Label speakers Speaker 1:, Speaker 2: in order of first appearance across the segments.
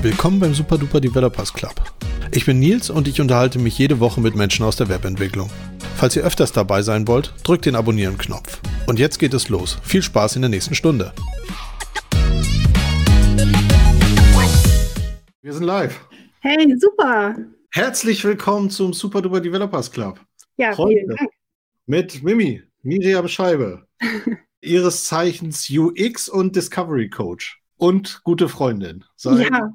Speaker 1: Willkommen beim Super Duper Developers Club. Ich bin Nils und ich unterhalte mich jede Woche mit Menschen aus der Webentwicklung. Falls ihr öfters dabei sein wollt, drückt den Abonnieren-Knopf. Und jetzt geht es los. Viel Spaß in der nächsten Stunde. Wir sind live.
Speaker 2: Hey, super.
Speaker 1: Herzlich willkommen zum Super Duper Developers Club.
Speaker 2: Ja, Heute vielen Dank.
Speaker 1: Mit Mimi, Miriam Scheibe, ihres Zeichens UX und Discovery Coach und gute Freundin.
Speaker 2: Seit ja,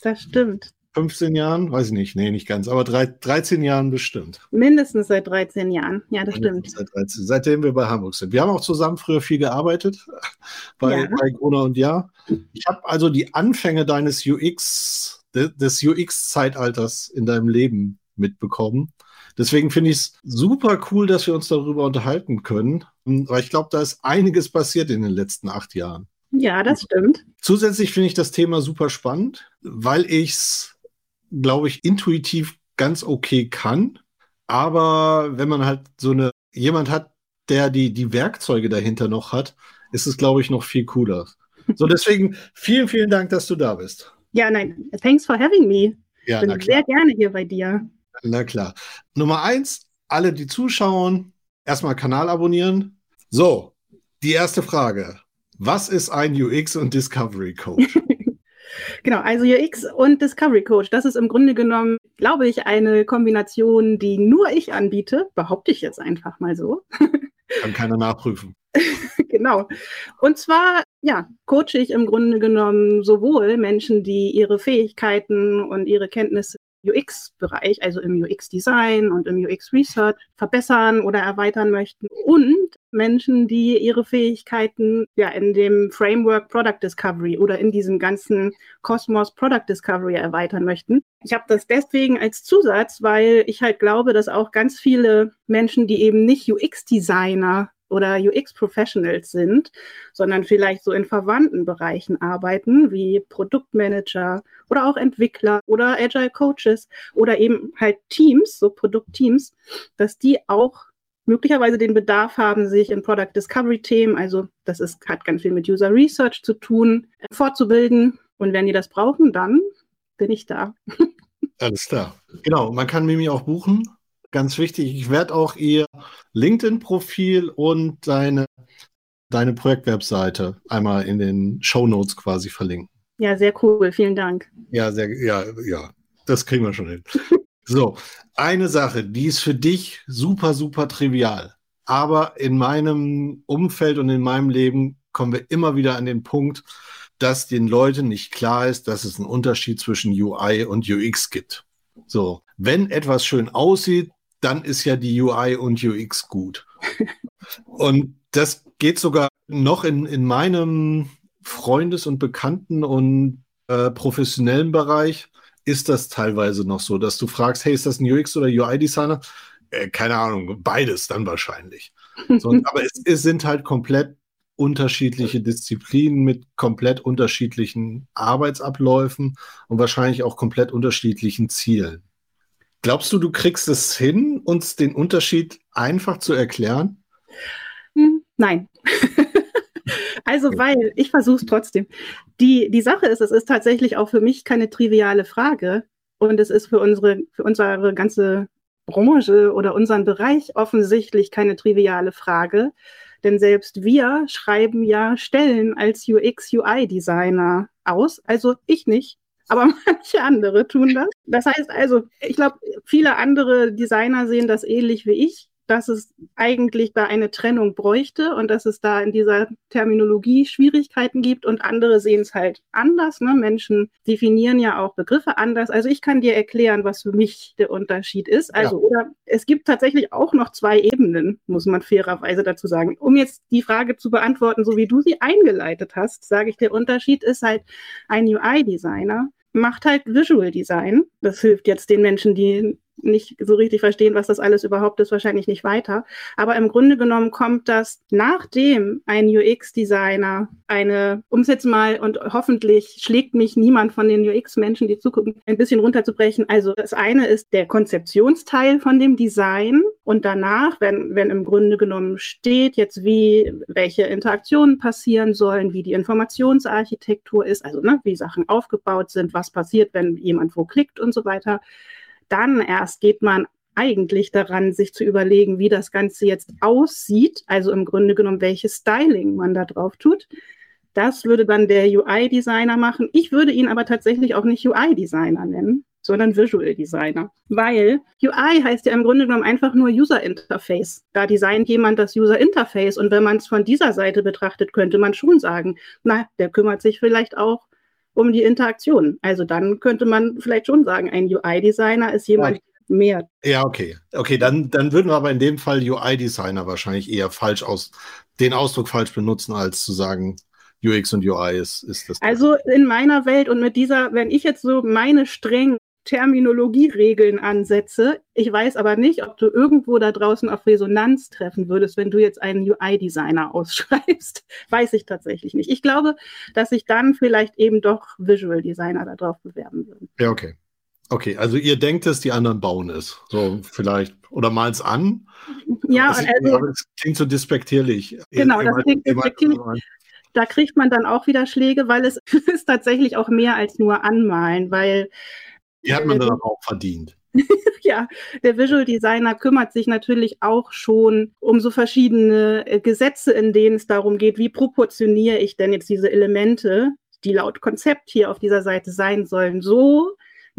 Speaker 2: das stimmt.
Speaker 1: 15 Jahren, weiß ich nicht, nee, nicht ganz, aber drei, 13 Jahren bestimmt.
Speaker 2: Mindestens seit 13 Jahren, ja, das Mindestens
Speaker 1: stimmt. Seit 13, seitdem wir bei Hamburg sind. Wir haben auch zusammen früher viel gearbeitet bei, ja. bei Gruner und Ja. Ich habe also die Anfänge deines UX, des UX-Zeitalters in deinem Leben mitbekommen. Deswegen finde ich es super cool, dass wir uns darüber unterhalten können, weil ich glaube, da ist einiges passiert in den letzten acht Jahren.
Speaker 2: Ja, das stimmt.
Speaker 1: Zusätzlich finde ich das Thema super spannend, weil ich es, glaube ich, intuitiv ganz okay kann. Aber wenn man halt so eine, jemand hat, der die, die Werkzeuge dahinter noch hat, ist es, glaube ich, noch viel cooler. So, deswegen vielen, vielen Dank, dass du da bist.
Speaker 2: Ja, nein, thanks for having me. Ja, Bin sehr gerne hier bei dir.
Speaker 1: Na klar. Nummer eins, alle, die zuschauen, erstmal Kanal abonnieren. So, die erste Frage. Was ist ein UX und Discovery Coach?
Speaker 2: genau, also UX und Discovery Coach, das ist im Grunde genommen, glaube ich, eine Kombination, die nur ich anbiete, behaupte ich jetzt einfach mal so.
Speaker 1: Kann keiner nachprüfen.
Speaker 2: genau. Und zwar, ja, coache ich im Grunde genommen sowohl Menschen, die ihre Fähigkeiten und ihre Kenntnisse UX-Bereich, also im UX-Design und im UX-Research verbessern oder erweitern möchten und Menschen, die ihre Fähigkeiten ja in dem Framework Product Discovery oder in diesem ganzen Kosmos Product Discovery erweitern möchten. Ich habe das deswegen als Zusatz, weil ich halt glaube, dass auch ganz viele Menschen, die eben nicht UX-Designer oder UX-Professionals sind, sondern vielleicht so in verwandten Bereichen arbeiten, wie Produktmanager oder auch Entwickler oder Agile Coaches oder eben halt Teams, so Produktteams, dass die auch möglicherweise den Bedarf haben, sich in Product Discovery Themen, also das ist, hat ganz viel mit User Research zu tun, fortzubilden. Und wenn die das brauchen, dann bin ich da.
Speaker 1: Alles klar. Genau, man kann Mimi auch buchen ganz wichtig. Ich werde auch ihr LinkedIn-Profil und deine, deine Projektwebseite einmal in den Show Notes quasi verlinken.
Speaker 2: Ja, sehr cool. Vielen Dank.
Speaker 1: Ja, sehr, ja, ja, das kriegen wir schon hin. so, eine Sache, die ist für dich super, super trivial. Aber in meinem Umfeld und in meinem Leben kommen wir immer wieder an den Punkt, dass den Leuten nicht klar ist, dass es einen Unterschied zwischen UI und UX gibt. So, wenn etwas schön aussieht, dann ist ja die UI und UX gut. und das geht sogar noch in, in meinem Freundes- und Bekannten- und äh, professionellen Bereich ist das teilweise noch so, dass du fragst, hey, ist das ein UX oder UI-Designer? Äh, keine Ahnung, beides dann wahrscheinlich. So, aber es, es sind halt komplett unterschiedliche Disziplinen mit komplett unterschiedlichen Arbeitsabläufen und wahrscheinlich auch komplett unterschiedlichen Zielen. Glaubst du, du kriegst es hin, uns den Unterschied einfach zu erklären?
Speaker 2: Hm, nein. also, weil ich versuche es trotzdem. Die, die Sache ist, es ist tatsächlich auch für mich keine triviale Frage. Und es ist für unsere, für unsere ganze Branche oder unseren Bereich offensichtlich keine triviale Frage. Denn selbst wir schreiben ja Stellen als UX-UI-Designer aus. Also ich nicht aber manche andere tun das. Das heißt also, ich glaube, viele andere Designer sehen das ähnlich wie ich dass es eigentlich da eine Trennung bräuchte und dass es da in dieser Terminologie Schwierigkeiten gibt und andere sehen es halt anders. Ne? Menschen definieren ja auch Begriffe anders. Also ich kann dir erklären, was für mich der Unterschied ist. Also ja. oder es gibt tatsächlich auch noch zwei Ebenen, muss man fairerweise dazu sagen. Um jetzt die Frage zu beantworten, so wie du sie eingeleitet hast, sage ich, der Unterschied ist halt ein UI-Designer macht halt Visual Design. Das hilft jetzt den Menschen, die nicht so richtig verstehen, was das alles überhaupt ist, wahrscheinlich nicht weiter. Aber im Grunde genommen kommt das, nachdem ein UX-Designer eine, um es jetzt mal und hoffentlich schlägt mich niemand von den UX-Menschen, die zugucken, ein bisschen runterzubrechen. Also das eine ist der Konzeptionsteil von dem Design und danach, wenn, wenn im Grunde genommen steht, jetzt wie, welche Interaktionen passieren sollen, wie die Informationsarchitektur ist, also ne, wie Sachen aufgebaut sind, was passiert, wenn jemand wo klickt und so weiter dann erst geht man eigentlich daran, sich zu überlegen, wie das Ganze jetzt aussieht, also im Grunde genommen, welches Styling man da drauf tut. Das würde dann der UI-Designer machen. Ich würde ihn aber tatsächlich auch nicht UI-Designer nennen, sondern Visual Designer. Weil UI heißt ja im Grunde genommen einfach nur User Interface. Da designt jemand das User Interface. Und wenn man es von dieser Seite betrachtet, könnte man schon sagen, na, der kümmert sich vielleicht auch um die Interaktion. Also dann könnte man vielleicht schon sagen, ein UI-Designer ist jemand, ja. Mehr.
Speaker 1: Ja, okay. Okay, dann, dann würden wir aber in dem Fall UI-Designer wahrscheinlich eher falsch aus, den Ausdruck falsch benutzen, als zu sagen, UX und UI ist, ist das.
Speaker 2: Also in meiner Welt und mit dieser, wenn ich jetzt so meine streng Terminologieregeln ansetze. Ich weiß aber nicht, ob du irgendwo da draußen auf Resonanz treffen würdest, wenn du jetzt einen UI-Designer ausschreibst. weiß ich tatsächlich nicht. Ich glaube, dass sich dann vielleicht eben doch Visual Designer darauf bewerben würden.
Speaker 1: Ja, okay. Okay, also ihr denkt es, die anderen bauen es. So vielleicht. Oder mal es an.
Speaker 2: Ja, also.
Speaker 1: Es klingt so despektierlich.
Speaker 2: Genau, das klingt despektierlich da kriegt man dann auch wieder Schläge, weil es ist tatsächlich auch mehr als nur anmalen, weil
Speaker 1: die hat man dann auch verdient.
Speaker 2: ja, der Visual Designer kümmert sich natürlich auch schon um so verschiedene äh, Gesetze, in denen es darum geht, wie proportioniere ich denn jetzt diese Elemente, die laut Konzept hier auf dieser Seite sein sollen, so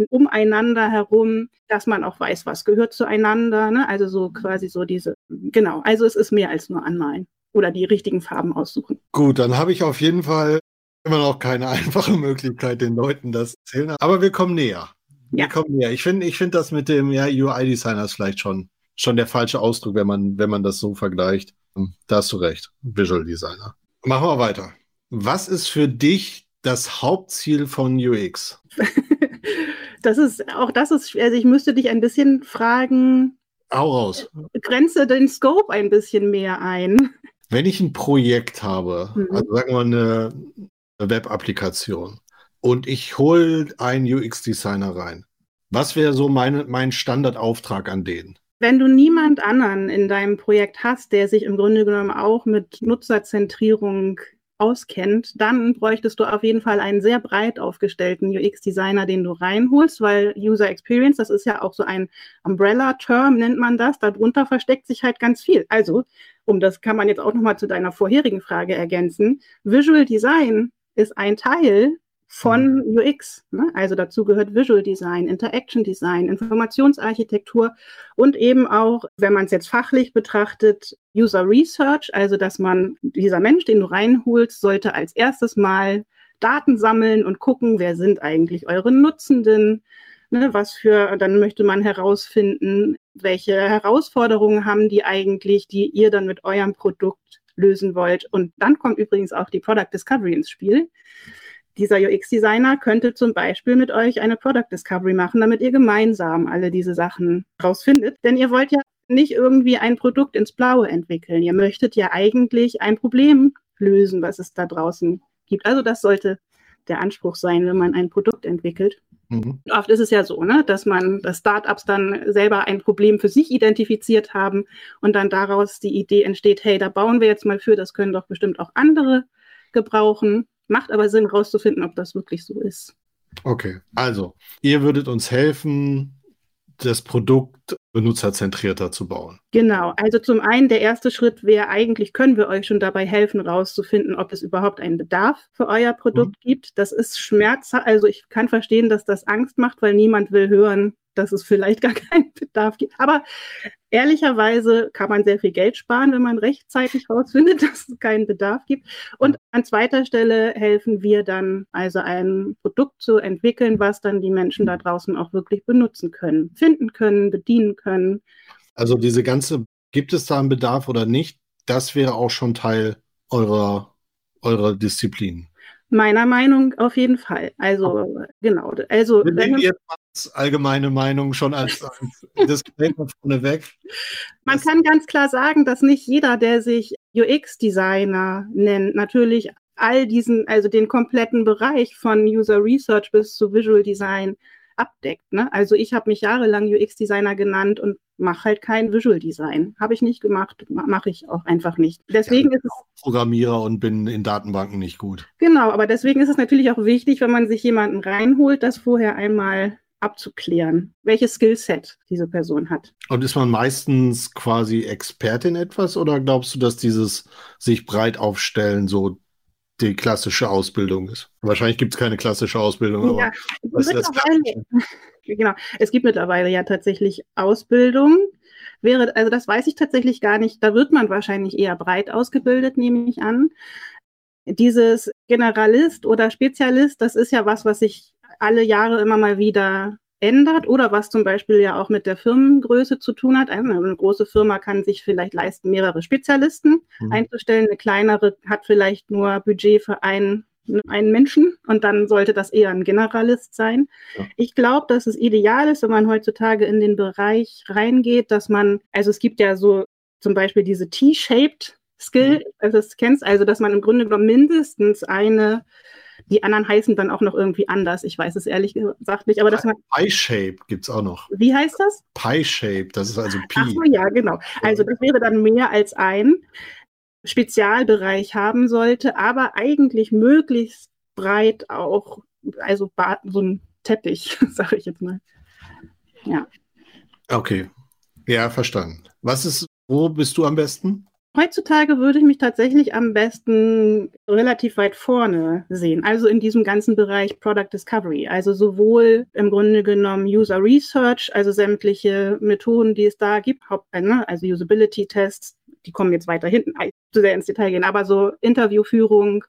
Speaker 2: umeinander herum, dass man auch weiß, was gehört zueinander. Ne? Also so quasi so diese, genau, also es ist mehr als nur anmalen oder die richtigen Farben aussuchen.
Speaker 1: Gut, dann habe ich auf jeden Fall immer noch keine einfache Möglichkeit, den Leuten das zu erzählen. Aber wir kommen näher. Ja. Komm, ja. Ich finde ich find das mit dem ja, UI-Designer ist vielleicht schon, schon der falsche Ausdruck, wenn man, wenn man das so vergleicht. Hm, da hast du recht. Visual Designer. Machen wir weiter. Was ist für dich das Hauptziel von UX?
Speaker 2: das ist, auch das ist, also ich müsste dich ein bisschen fragen.
Speaker 1: Hau raus.
Speaker 2: Grenze den Scope ein bisschen mehr ein.
Speaker 1: Wenn ich ein Projekt habe, mhm. also sagen wir eine Web-Applikation, und ich hole einen UX-Designer rein. Was wäre so meine, mein Standardauftrag an den?
Speaker 2: Wenn du niemand anderen in deinem Projekt hast, der sich im Grunde genommen auch mit Nutzerzentrierung auskennt, dann bräuchtest du auf jeden Fall einen sehr breit aufgestellten UX-Designer, den du reinholst, weil User Experience, das ist ja auch so ein Umbrella-Term, nennt man das. Darunter versteckt sich halt ganz viel. Also, um das kann man jetzt auch nochmal zu deiner vorherigen Frage ergänzen. Visual Design ist ein Teil von mhm. UX. Ne? Also dazu gehört Visual Design, Interaction Design, Informationsarchitektur und eben auch, wenn man es jetzt fachlich betrachtet, User Research, also dass man, dieser Mensch, den du reinholst, sollte als erstes mal Daten sammeln und gucken, wer sind eigentlich eure Nutzenden, ne? was für, dann möchte man herausfinden, welche Herausforderungen haben die eigentlich, die ihr dann mit eurem Produkt lösen wollt. Und dann kommt übrigens auch die Product Discovery ins Spiel dieser UX-Designer könnte zum Beispiel mit euch eine Product Discovery machen, damit ihr gemeinsam alle diese Sachen rausfindet. Denn ihr wollt ja nicht irgendwie ein Produkt ins Blaue entwickeln. Ihr möchtet ja eigentlich ein Problem lösen, was es da draußen gibt. Also das sollte der Anspruch sein, wenn man ein Produkt entwickelt. Mhm. Oft ist es ja so, ne, dass man, dass Startups dann selber ein Problem für sich identifiziert haben und dann daraus die Idee entsteht, hey, da bauen wir jetzt mal für, das können doch bestimmt auch andere gebrauchen. Macht aber Sinn, rauszufinden, ob das wirklich so ist.
Speaker 1: Okay, also ihr würdet uns helfen, das Produkt benutzerzentrierter zu bauen.
Speaker 2: Genau, also zum einen der erste Schritt wäre eigentlich, können wir euch schon dabei helfen, rauszufinden, ob es überhaupt einen Bedarf für euer Produkt mhm. gibt. Das ist Schmerz, also ich kann verstehen, dass das Angst macht, weil niemand will hören, dass es vielleicht gar keinen Bedarf gibt. Aber ehrlicherweise kann man sehr viel Geld sparen, wenn man rechtzeitig herausfindet, dass es keinen Bedarf gibt. Und an zweiter Stelle helfen wir dann, also ein Produkt zu entwickeln, was dann die Menschen da draußen auch wirklich benutzen können, finden können, bedienen können.
Speaker 1: Also diese ganze, gibt es da einen Bedarf oder nicht? Das wäre auch schon Teil eurer, eurer Disziplin.
Speaker 2: Meiner Meinung auf jeden Fall. Also, genau. Also,
Speaker 1: wenn, wenn mal allgemeine Meinung schon als, Disclaimer vorneweg.
Speaker 2: Man das kann ganz klar sagen, dass nicht jeder, der sich UX-Designer nennt, natürlich all diesen, also den kompletten Bereich von User Research bis zu Visual Design abdeckt. Ne? Also ich habe mich jahrelang UX-Designer genannt und mache halt kein Visual Design. Habe ich nicht gemacht, mache ich auch einfach nicht. Deswegen ja, ist es
Speaker 1: Programmierer und bin in Datenbanken nicht gut.
Speaker 2: Genau, aber deswegen ist es natürlich auch wichtig, wenn man sich jemanden reinholt, das vorher einmal abzuklären, welches Skillset diese Person hat.
Speaker 1: Und ist man meistens quasi Experte in etwas oder glaubst du, dass dieses sich breit aufstellen so die klassische Ausbildung ist. Wahrscheinlich gibt es keine klassische Ausbildung,
Speaker 2: ja, was ist das Genau, es gibt mittlerweile ja tatsächlich Ausbildung. Wäre, also das weiß ich tatsächlich gar nicht. Da wird man wahrscheinlich eher breit ausgebildet, nehme ich an. Dieses Generalist oder Spezialist, das ist ja was, was sich alle Jahre immer mal wieder ändert oder was zum Beispiel ja auch mit der Firmengröße zu tun hat. Also eine große Firma kann sich vielleicht leisten, mehrere Spezialisten mhm. einzustellen. Eine kleinere hat vielleicht nur Budget für einen, einen Menschen und dann sollte das eher ein Generalist sein. Ja. Ich glaube, dass es ideal ist, wenn man heutzutage in den Bereich reingeht, dass man, also es gibt ja so zum Beispiel diese T-shaped Skill, mhm. also das kennst, also dass man im Grunde genommen mindestens eine die anderen heißen dann auch noch irgendwie anders. Ich weiß es ehrlich gesagt nicht. Aber das
Speaker 1: Pie-Shape gibt es auch noch.
Speaker 2: Wie heißt das?
Speaker 1: Pie-Shape, das ist also Pi.
Speaker 2: Ach so, ja, genau. Also das wäre dann mehr als ein Spezialbereich haben sollte, aber eigentlich möglichst breit auch, also so ein Teppich, sage ich jetzt mal. Ja.
Speaker 1: Okay. Ja, verstanden. Was ist, wo bist du am besten?
Speaker 2: Heutzutage würde ich mich tatsächlich am besten relativ weit vorne sehen, also in diesem ganzen Bereich Product Discovery, also sowohl im Grunde genommen User Research, also sämtliche Methoden, die es da gibt, ne, also Usability Tests, die kommen jetzt weiter hinten, zu sehr ins Detail gehen, aber so Interviewführung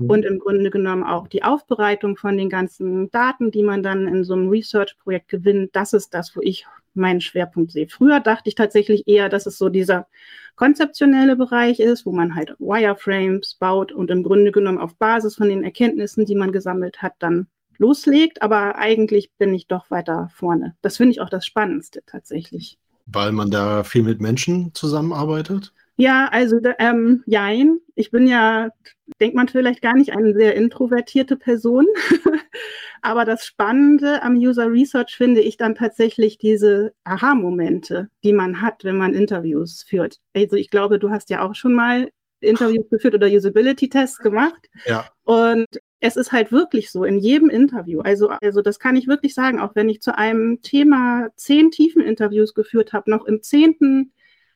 Speaker 2: mhm. und im Grunde genommen auch die Aufbereitung von den ganzen Daten, die man dann in so einem Research-Projekt gewinnt, das ist das, wo ich meinen Schwerpunkt sehe. Früher dachte ich tatsächlich eher, dass es so dieser konzeptionelle Bereich ist, wo man halt Wireframes baut und im Grunde genommen auf Basis von den Erkenntnissen, die man gesammelt hat, dann loslegt. Aber eigentlich bin ich doch weiter vorne. Das finde ich auch das Spannendste tatsächlich.
Speaker 1: Weil man da viel mit Menschen zusammenarbeitet?
Speaker 2: Ja, also ähm, jein. Ich bin ja, denkt man vielleicht gar nicht, eine sehr introvertierte Person. Aber das Spannende am User Research finde ich dann tatsächlich diese Aha-Momente, die man hat, wenn man Interviews führt. Also ich glaube, du hast ja auch schon mal Interviews geführt oder Usability-Tests gemacht.
Speaker 1: Ja.
Speaker 2: Und es ist halt wirklich so in jedem Interview. Also, also das kann ich wirklich sagen, auch wenn ich zu einem Thema zehn tiefen Interviews geführt habe, noch im zehnten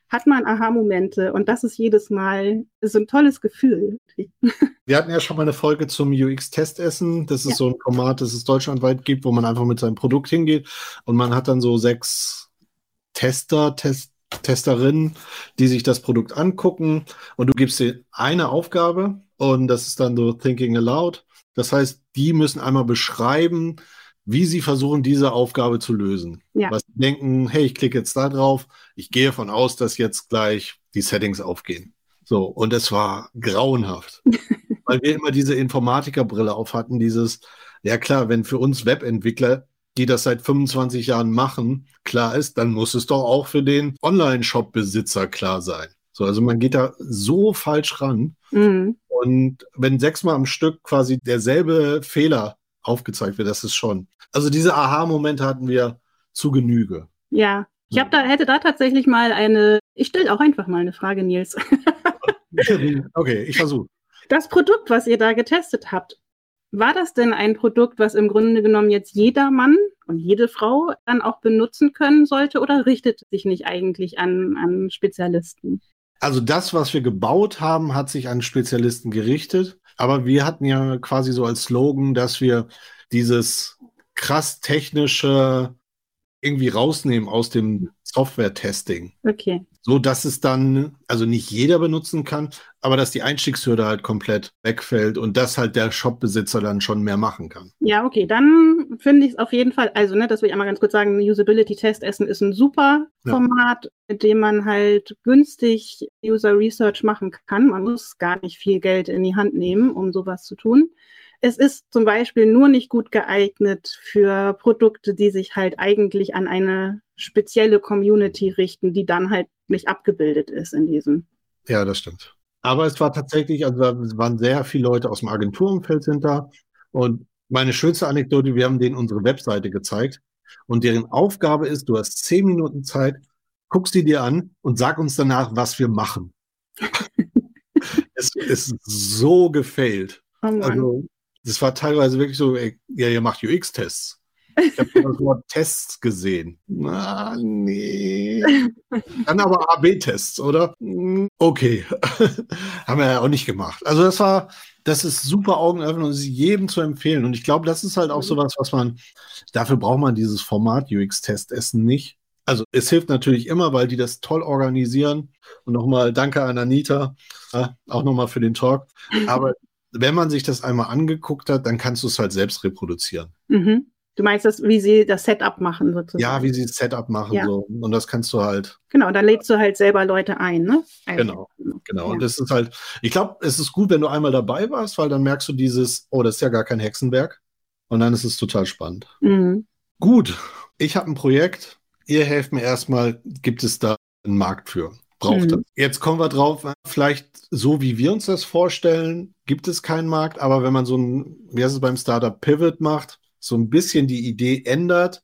Speaker 2: hat man Aha-Momente und das ist jedes Mal ist ein tolles Gefühl.
Speaker 1: Wir hatten ja schon mal eine Folge zum UX-Testessen. Das ist ja. so ein Format, das es deutschlandweit gibt, wo man einfach mit seinem Produkt hingeht und man hat dann so sechs Tester, Test, Testerinnen, die sich das Produkt angucken und du gibst dir eine Aufgabe und das ist dann so Thinking Aloud. Das heißt, die müssen einmal beschreiben, wie sie versuchen, diese Aufgabe zu lösen. Ja. Was sie denken, hey, ich klicke jetzt da drauf, ich gehe von aus, dass jetzt gleich die Settings aufgehen. So, und es war grauenhaft, weil wir immer diese Informatikerbrille auf hatten, dieses, ja klar, wenn für uns Webentwickler, die das seit 25 Jahren machen, klar ist, dann muss es doch auch für den Online-Shop-Besitzer klar sein. So, also man geht da so falsch ran. Mhm. Und wenn sechsmal am Stück quasi derselbe Fehler aufgezeigt wird, das ist schon. Also diese Aha-Momente hatten wir zu Genüge.
Speaker 2: Ja, ich habe da, hätte da tatsächlich mal eine, ich stelle auch einfach mal eine Frage, Nils.
Speaker 1: okay, ich versuche.
Speaker 2: Das Produkt, was ihr da getestet habt, war das denn ein Produkt, was im Grunde genommen jetzt jeder Mann und jede Frau dann auch benutzen können sollte oder richtet sich nicht eigentlich an, an Spezialisten?
Speaker 1: Also das, was wir gebaut haben, hat sich an Spezialisten gerichtet. Aber wir hatten ja quasi so als Slogan, dass wir dieses krass technische irgendwie rausnehmen aus dem Software-Testing.
Speaker 2: Okay.
Speaker 1: So dass es dann, also nicht jeder benutzen kann, aber dass die Einstiegshürde halt komplett wegfällt und dass halt der Shop-Besitzer dann schon mehr machen kann.
Speaker 2: Ja, okay, dann finde ich es auf jeden Fall, also ne, das will ich einmal ganz kurz sagen, Usability-Test-Essen ist ein super ja. Format, mit dem man halt günstig User Research machen kann. Man muss gar nicht viel Geld in die Hand nehmen, um sowas zu tun. es ist zum Beispiel nur nicht gut geeignet für Produkte, die sich halt eigentlich an eine spezielle Community richten, die dann halt nicht abgebildet ist in diesem.
Speaker 1: Ja, das stimmt. Aber es war tatsächlich, also da waren sehr viele Leute aus dem Agenturumfeld sind da. Und meine schönste Anekdote, wir haben denen unsere Webseite gezeigt und deren Aufgabe ist, du hast zehn Minuten Zeit, guck sie dir an und sag uns danach, was wir machen. es ist so gefailt. Oh also, das war teilweise wirklich so, ey, ja, ihr macht UX-Tests. Ich habe das Wort Tests gesehen. Na, nee. Dann aber AB-Tests, oder? Okay. Haben wir ja auch nicht gemacht. Also das war, das ist super Augenöffnung und ist jedem zu empfehlen. Und ich glaube, das ist halt auch so was, was man, dafür braucht man dieses Format UX-Testessen nicht. Also es hilft natürlich immer, weil die das toll organisieren. Und nochmal danke an Anita, äh, auch nochmal für den Talk. Aber wenn man sich das einmal angeguckt hat, dann kannst du es halt selbst reproduzieren.
Speaker 2: Mhm. Du meinst das, wie sie das Setup machen
Speaker 1: sozusagen? Ja, wie sie das Setup machen ja. so. Und das kannst du halt.
Speaker 2: Genau, dann lädst du halt selber Leute ein, ne?
Speaker 1: Also, genau, genau. Ja. Und das ist halt, ich glaube, es ist gut, wenn du einmal dabei warst, weil dann merkst du dieses, oh, das ist ja gar kein Hexenwerk. Und dann ist es total spannend. Mhm. Gut, ich habe ein Projekt. Ihr helft mir erstmal, gibt es da einen Markt für? Braucht mhm. es? Jetzt kommen wir drauf, vielleicht so wie wir uns das vorstellen, gibt es keinen Markt, aber wenn man so ein, wie heißt es beim Startup Pivot macht, so ein bisschen die Idee ändert,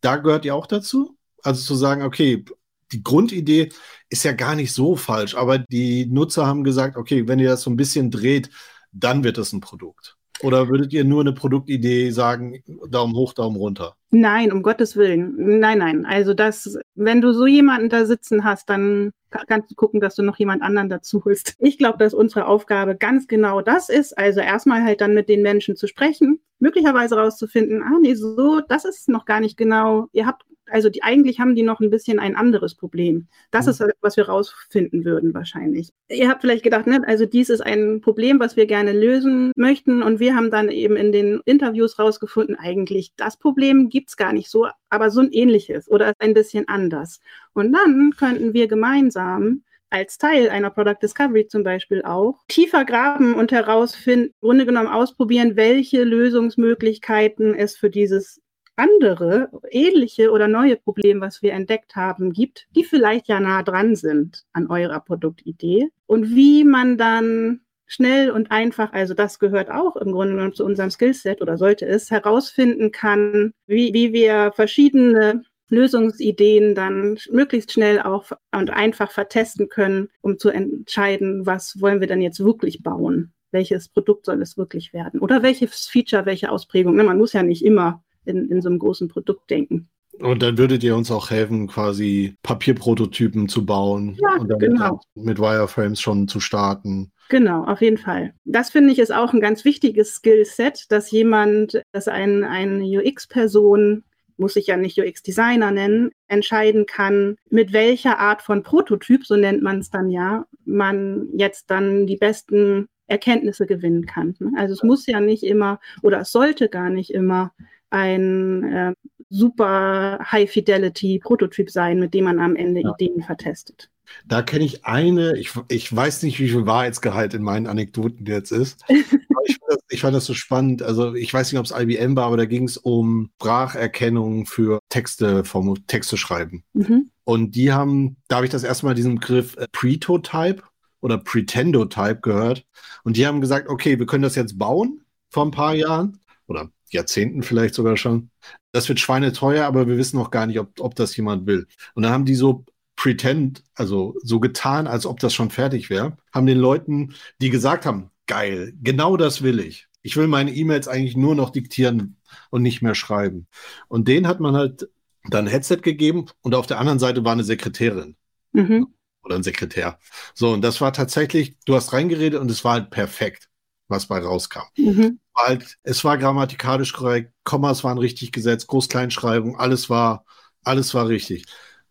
Speaker 1: da gehört ihr auch dazu? Also zu sagen, okay, die Grundidee ist ja gar nicht so falsch, aber die Nutzer haben gesagt, okay, wenn ihr das so ein bisschen dreht, dann wird es ein Produkt. Oder würdet ihr nur eine Produktidee sagen, Daumen hoch, Daumen runter?
Speaker 2: Nein, um Gottes Willen. Nein, nein. Also das, wenn du so jemanden da sitzen hast, dann kannst du gucken, dass du noch jemand anderen dazu holst. Ich glaube, dass unsere Aufgabe ganz genau das ist. Also erstmal halt dann mit den Menschen zu sprechen, möglicherweise rauszufinden, ah nee, so, das ist noch gar nicht genau. Ihr habt also die eigentlich haben die noch ein bisschen ein anderes Problem. Das ist, was wir rausfinden würden wahrscheinlich. Ihr habt vielleicht gedacht, ne, also dies ist ein Problem, was wir gerne lösen möchten. Und wir haben dann eben in den Interviews rausgefunden, eigentlich das Problem gibt es gar nicht so, aber so ein ähnliches oder ein bisschen anders. Und dann könnten wir gemeinsam als Teil einer Product Discovery zum Beispiel auch, tiefer graben und herausfinden, im Grunde genommen ausprobieren, welche Lösungsmöglichkeiten es für dieses andere, ähnliche oder neue Problem, was wir entdeckt haben, gibt, die vielleicht ja nah dran sind an eurer Produktidee und wie man dann schnell und einfach, also das gehört auch im Grunde genommen zu unserem Skillset oder sollte es, herausfinden kann, wie, wie wir verschiedene Lösungsideen dann möglichst schnell auch und einfach vertesten können, um zu entscheiden, was wollen wir denn jetzt wirklich bauen? Welches Produkt soll es wirklich werden? Oder welches Feature, welche Ausprägung? Ne, man muss ja nicht immer in, in so einem großen Produkt denken.
Speaker 1: Und dann würdet ihr uns auch helfen, quasi Papierprototypen zu bauen
Speaker 2: ja,
Speaker 1: und dann
Speaker 2: genau.
Speaker 1: mit Wireframes schon zu starten.
Speaker 2: Genau, auf jeden Fall. Das finde ich ist auch ein ganz wichtiges Skillset, dass jemand, dass ein, eine UX-Person, muss sich ja nicht UX-Designer nennen, entscheiden kann, mit welcher Art von Prototyp, so nennt man es dann ja, man jetzt dann die besten Erkenntnisse gewinnen kann. Also es muss ja nicht immer oder es sollte gar nicht immer ein äh, super High-Fidelity-Prototyp sein, mit dem man am Ende ja. Ideen vertestet.
Speaker 1: Da kenne ich eine, ich, ich weiß nicht, wie viel Wahrheitsgehalt in meinen Anekdoten jetzt ist. ich, fand das, ich, fand das, so spannend. Also ich weiß nicht, ob es IBM war, aber da ging es um Spracherkennung für Texte, vom Texte schreiben. Mhm. Und die haben, da habe ich das erstmal diesen Begriff äh, Pretotype oder Pretendotype gehört. Und die haben gesagt, okay, wir können das jetzt bauen vor ein paar Jahren oder Jahrzehnten vielleicht sogar schon. Das wird schweineteuer, aber wir wissen noch gar nicht, ob, ob das jemand will. Und dann haben die so pretend, also so getan, als ob das schon fertig wäre, haben den Leuten, die gesagt haben, geil, genau das will ich. Ich will meine E-Mails eigentlich nur noch diktieren und nicht mehr schreiben. Und denen hat man halt dann ein Headset gegeben und auf der anderen Seite war eine Sekretärin. Mhm. Oder ein Sekretär. So, und das war tatsächlich, du hast reingeredet und es war halt perfekt was bei rauskam. Mhm. Halt, es war grammatikalisch korrekt, Kommas waren richtig gesetzt, Groß-Kleinschreibung, alles war, alles war richtig.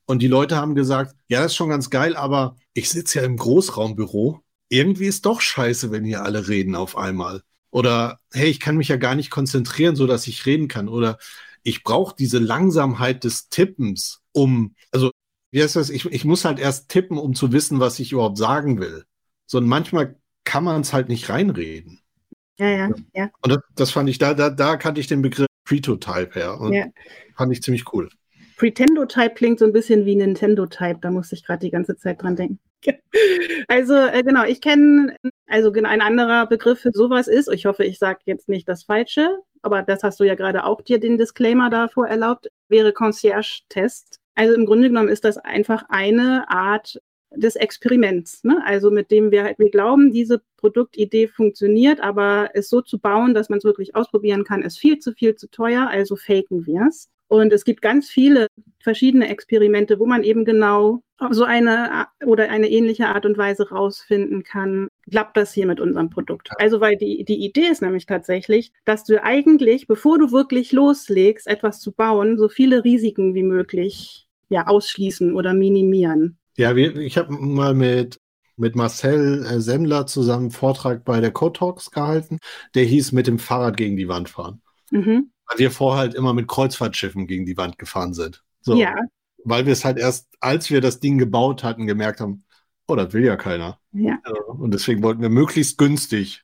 Speaker 1: Und die Leute haben gesagt, ja, das ist schon ganz geil, aber ich sitze ja im Großraumbüro. Irgendwie ist doch scheiße, wenn hier alle reden auf einmal. Oder hey, ich kann mich ja gar nicht konzentrieren, so dass ich reden kann. Oder ich brauche diese Langsamkeit des Tippens, um, also wie heißt das? Ich, ich muss halt erst tippen, um zu wissen, was ich überhaupt sagen will. So und manchmal kann man es halt nicht reinreden.
Speaker 2: Ja, ja, ja.
Speaker 1: Und das, das fand ich, da, da, da kannte ich den Begriff Pretotype her. Und
Speaker 2: ja.
Speaker 1: fand ich ziemlich cool.
Speaker 2: Pretendo-Type klingt so ein bisschen wie Nintendo-Type, da musste ich gerade die ganze Zeit dran denken. Also äh, genau, ich kenne, also ein anderer Begriff für sowas ist, ich hoffe, ich sage jetzt nicht das Falsche, aber das hast du ja gerade auch dir den Disclaimer davor erlaubt, wäre Concierge-Test. Also im Grunde genommen ist das einfach eine Art des Experiments. Ne? Also mit dem wir halt, wir glauben, diese Produktidee funktioniert, aber es so zu bauen, dass man es wirklich ausprobieren kann, ist viel zu viel zu teuer, also faken wir es. Und es gibt ganz viele verschiedene Experimente, wo man eben genau so eine oder eine ähnliche Art und Weise rausfinden kann, klappt das hier mit unserem Produkt. Also weil die, die Idee ist nämlich tatsächlich, dass du eigentlich, bevor du wirklich loslegst, etwas zu bauen, so viele Risiken wie möglich ja, ausschließen oder minimieren.
Speaker 1: Ja, wir, ich habe mal mit, mit Marcel äh, Semmler zusammen einen Vortrag bei der Code Talks gehalten. Der hieß mit dem Fahrrad gegen die Wand fahren. Mhm. Weil wir vorher halt immer mit Kreuzfahrtschiffen gegen die Wand gefahren sind. So. Ja. Weil wir es halt erst, als wir das Ding gebaut hatten, gemerkt haben, oh, das will ja keiner. Ja. Und deswegen wollten wir möglichst günstig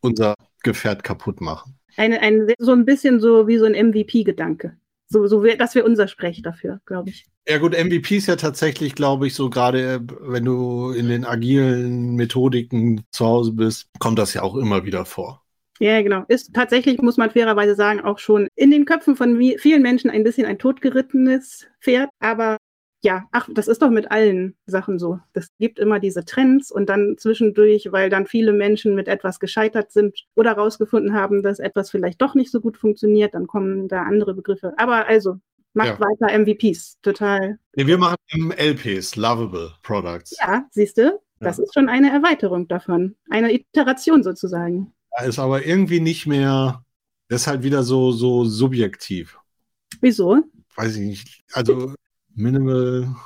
Speaker 1: unser Gefährt kaputt machen.
Speaker 2: Eine, ein, so ein bisschen so wie so ein MVP-Gedanke. So, so wär, das wäre unser Sprech dafür, glaube ich.
Speaker 1: Ja gut, MVP ist ja tatsächlich, glaube ich, so gerade, wenn du in den agilen Methodiken zu Hause bist, kommt das ja auch immer wieder vor.
Speaker 2: Ja, genau. Ist tatsächlich, muss man fairerweise sagen, auch schon in den Köpfen von vielen Menschen ein bisschen ein totgerittenes Pferd. Aber ja, ach, das ist doch mit allen Sachen so. Das gibt immer diese Trends und dann zwischendurch, weil dann viele Menschen mit etwas gescheitert sind oder herausgefunden haben, dass etwas vielleicht doch nicht so gut funktioniert, dann kommen da andere Begriffe. Aber also, Macht ja. weiter MVPs, total.
Speaker 1: Nee, wir machen LPs, Lovable Products.
Speaker 2: Ja, siehst du, das ja. ist schon eine Erweiterung davon. Eine Iteration sozusagen.
Speaker 1: Ja, ist aber irgendwie nicht mehr, das ist halt wieder so, so subjektiv.
Speaker 2: Wieso?
Speaker 1: Weiß ich nicht. Also Minimal,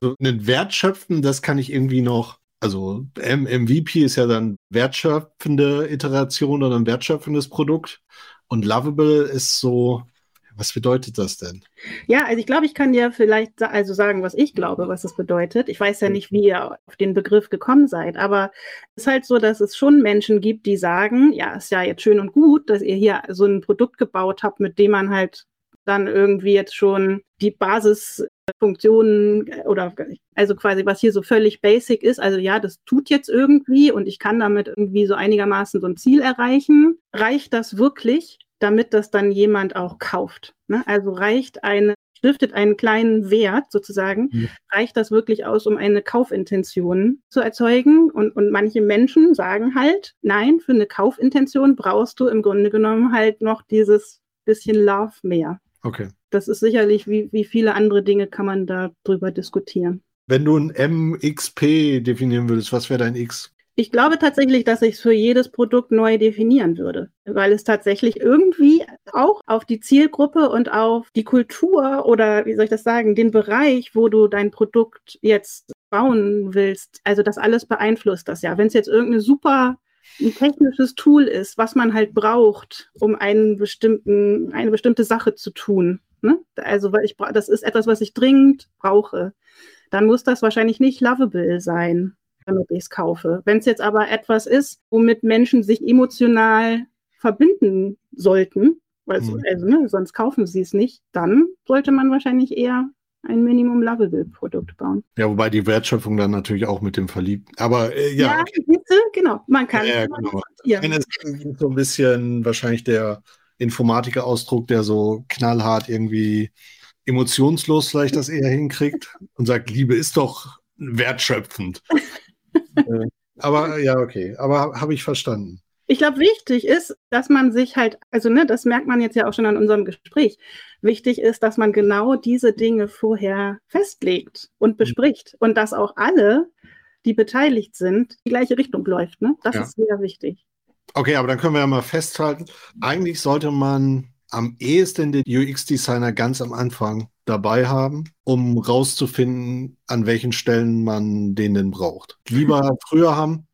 Speaker 1: so einen Wertschöpfen, das kann ich irgendwie noch, also MVP ist ja dann wertschöpfende Iteration oder ein wertschöpfendes Produkt. Und Lovable ist so, was bedeutet das denn?
Speaker 2: Ja, also ich glaube, ich kann dir vielleicht also sagen, was ich glaube, was das bedeutet. Ich weiß ja nicht, wie ihr auf den Begriff gekommen seid, aber es ist halt so, dass es schon Menschen gibt, die sagen, ja, ist ja jetzt schön und gut, dass ihr hier so ein Produkt gebaut habt, mit dem man halt dann irgendwie jetzt schon die Basisfunktionen äh, oder also quasi was hier so völlig basic ist. Also ja, das tut jetzt irgendwie und ich kann damit irgendwie so einigermaßen so ein Ziel erreichen. Reicht das wirklich? damit das dann jemand auch kauft. Ne? Also reicht eine, stiftet einen kleinen Wert sozusagen, mhm. reicht das wirklich aus, um eine Kaufintention zu erzeugen. Und, und manche Menschen sagen halt, nein, für eine Kaufintention brauchst du im Grunde genommen halt noch dieses bisschen Love mehr.
Speaker 1: Okay.
Speaker 2: Das ist sicherlich, wie, wie viele andere Dinge kann man da drüber diskutieren.
Speaker 1: Wenn du ein MXP definieren würdest, was wäre dein X?
Speaker 2: Ich glaube tatsächlich, dass ich es für jedes Produkt neu definieren würde, weil es tatsächlich irgendwie auch auf die Zielgruppe und auf die Kultur oder wie soll ich das sagen, den Bereich, wo du dein Produkt jetzt bauen willst, also das alles beeinflusst das ja. Wenn es jetzt irgendeine super ein technisches Tool ist, was man halt braucht, um einen bestimmten, eine bestimmte Sache zu tun. Ne? Also, weil ich das ist etwas, was ich dringend brauche. Dann muss das wahrscheinlich nicht lovable sein damit ich es kaufe. Wenn es jetzt aber etwas ist, womit Menschen sich emotional verbinden sollten, weil mhm. also, ne, sonst kaufen sie es nicht, dann sollte man wahrscheinlich eher ein Minimum Lovable Produkt bauen.
Speaker 1: Ja, wobei die Wertschöpfung dann natürlich auch mit dem Verliebten. Aber äh, ja, ja
Speaker 2: okay. genau, man kann. Ja, genau.
Speaker 1: Ja. Das ist so ein bisschen wahrscheinlich der Informatiker-Ausdruck, der so knallhart irgendwie emotionslos vielleicht das eher hinkriegt und sagt, Liebe ist doch wertschöpfend. Äh, aber ja, okay. Aber habe ich verstanden.
Speaker 2: Ich glaube, wichtig ist, dass man sich halt, also ne, das merkt man jetzt ja auch schon an unserem Gespräch. Wichtig ist, dass man genau diese Dinge vorher festlegt und mhm. bespricht und dass auch alle, die beteiligt sind, die gleiche Richtung läuft. Ne? Das ja. ist sehr wichtig.
Speaker 1: Okay, aber dann können wir ja mal festhalten, eigentlich sollte man am ehesten den UX-Designer ganz am Anfang dabei haben, um rauszufinden, an welchen Stellen man den denn braucht. Lieber früher haben,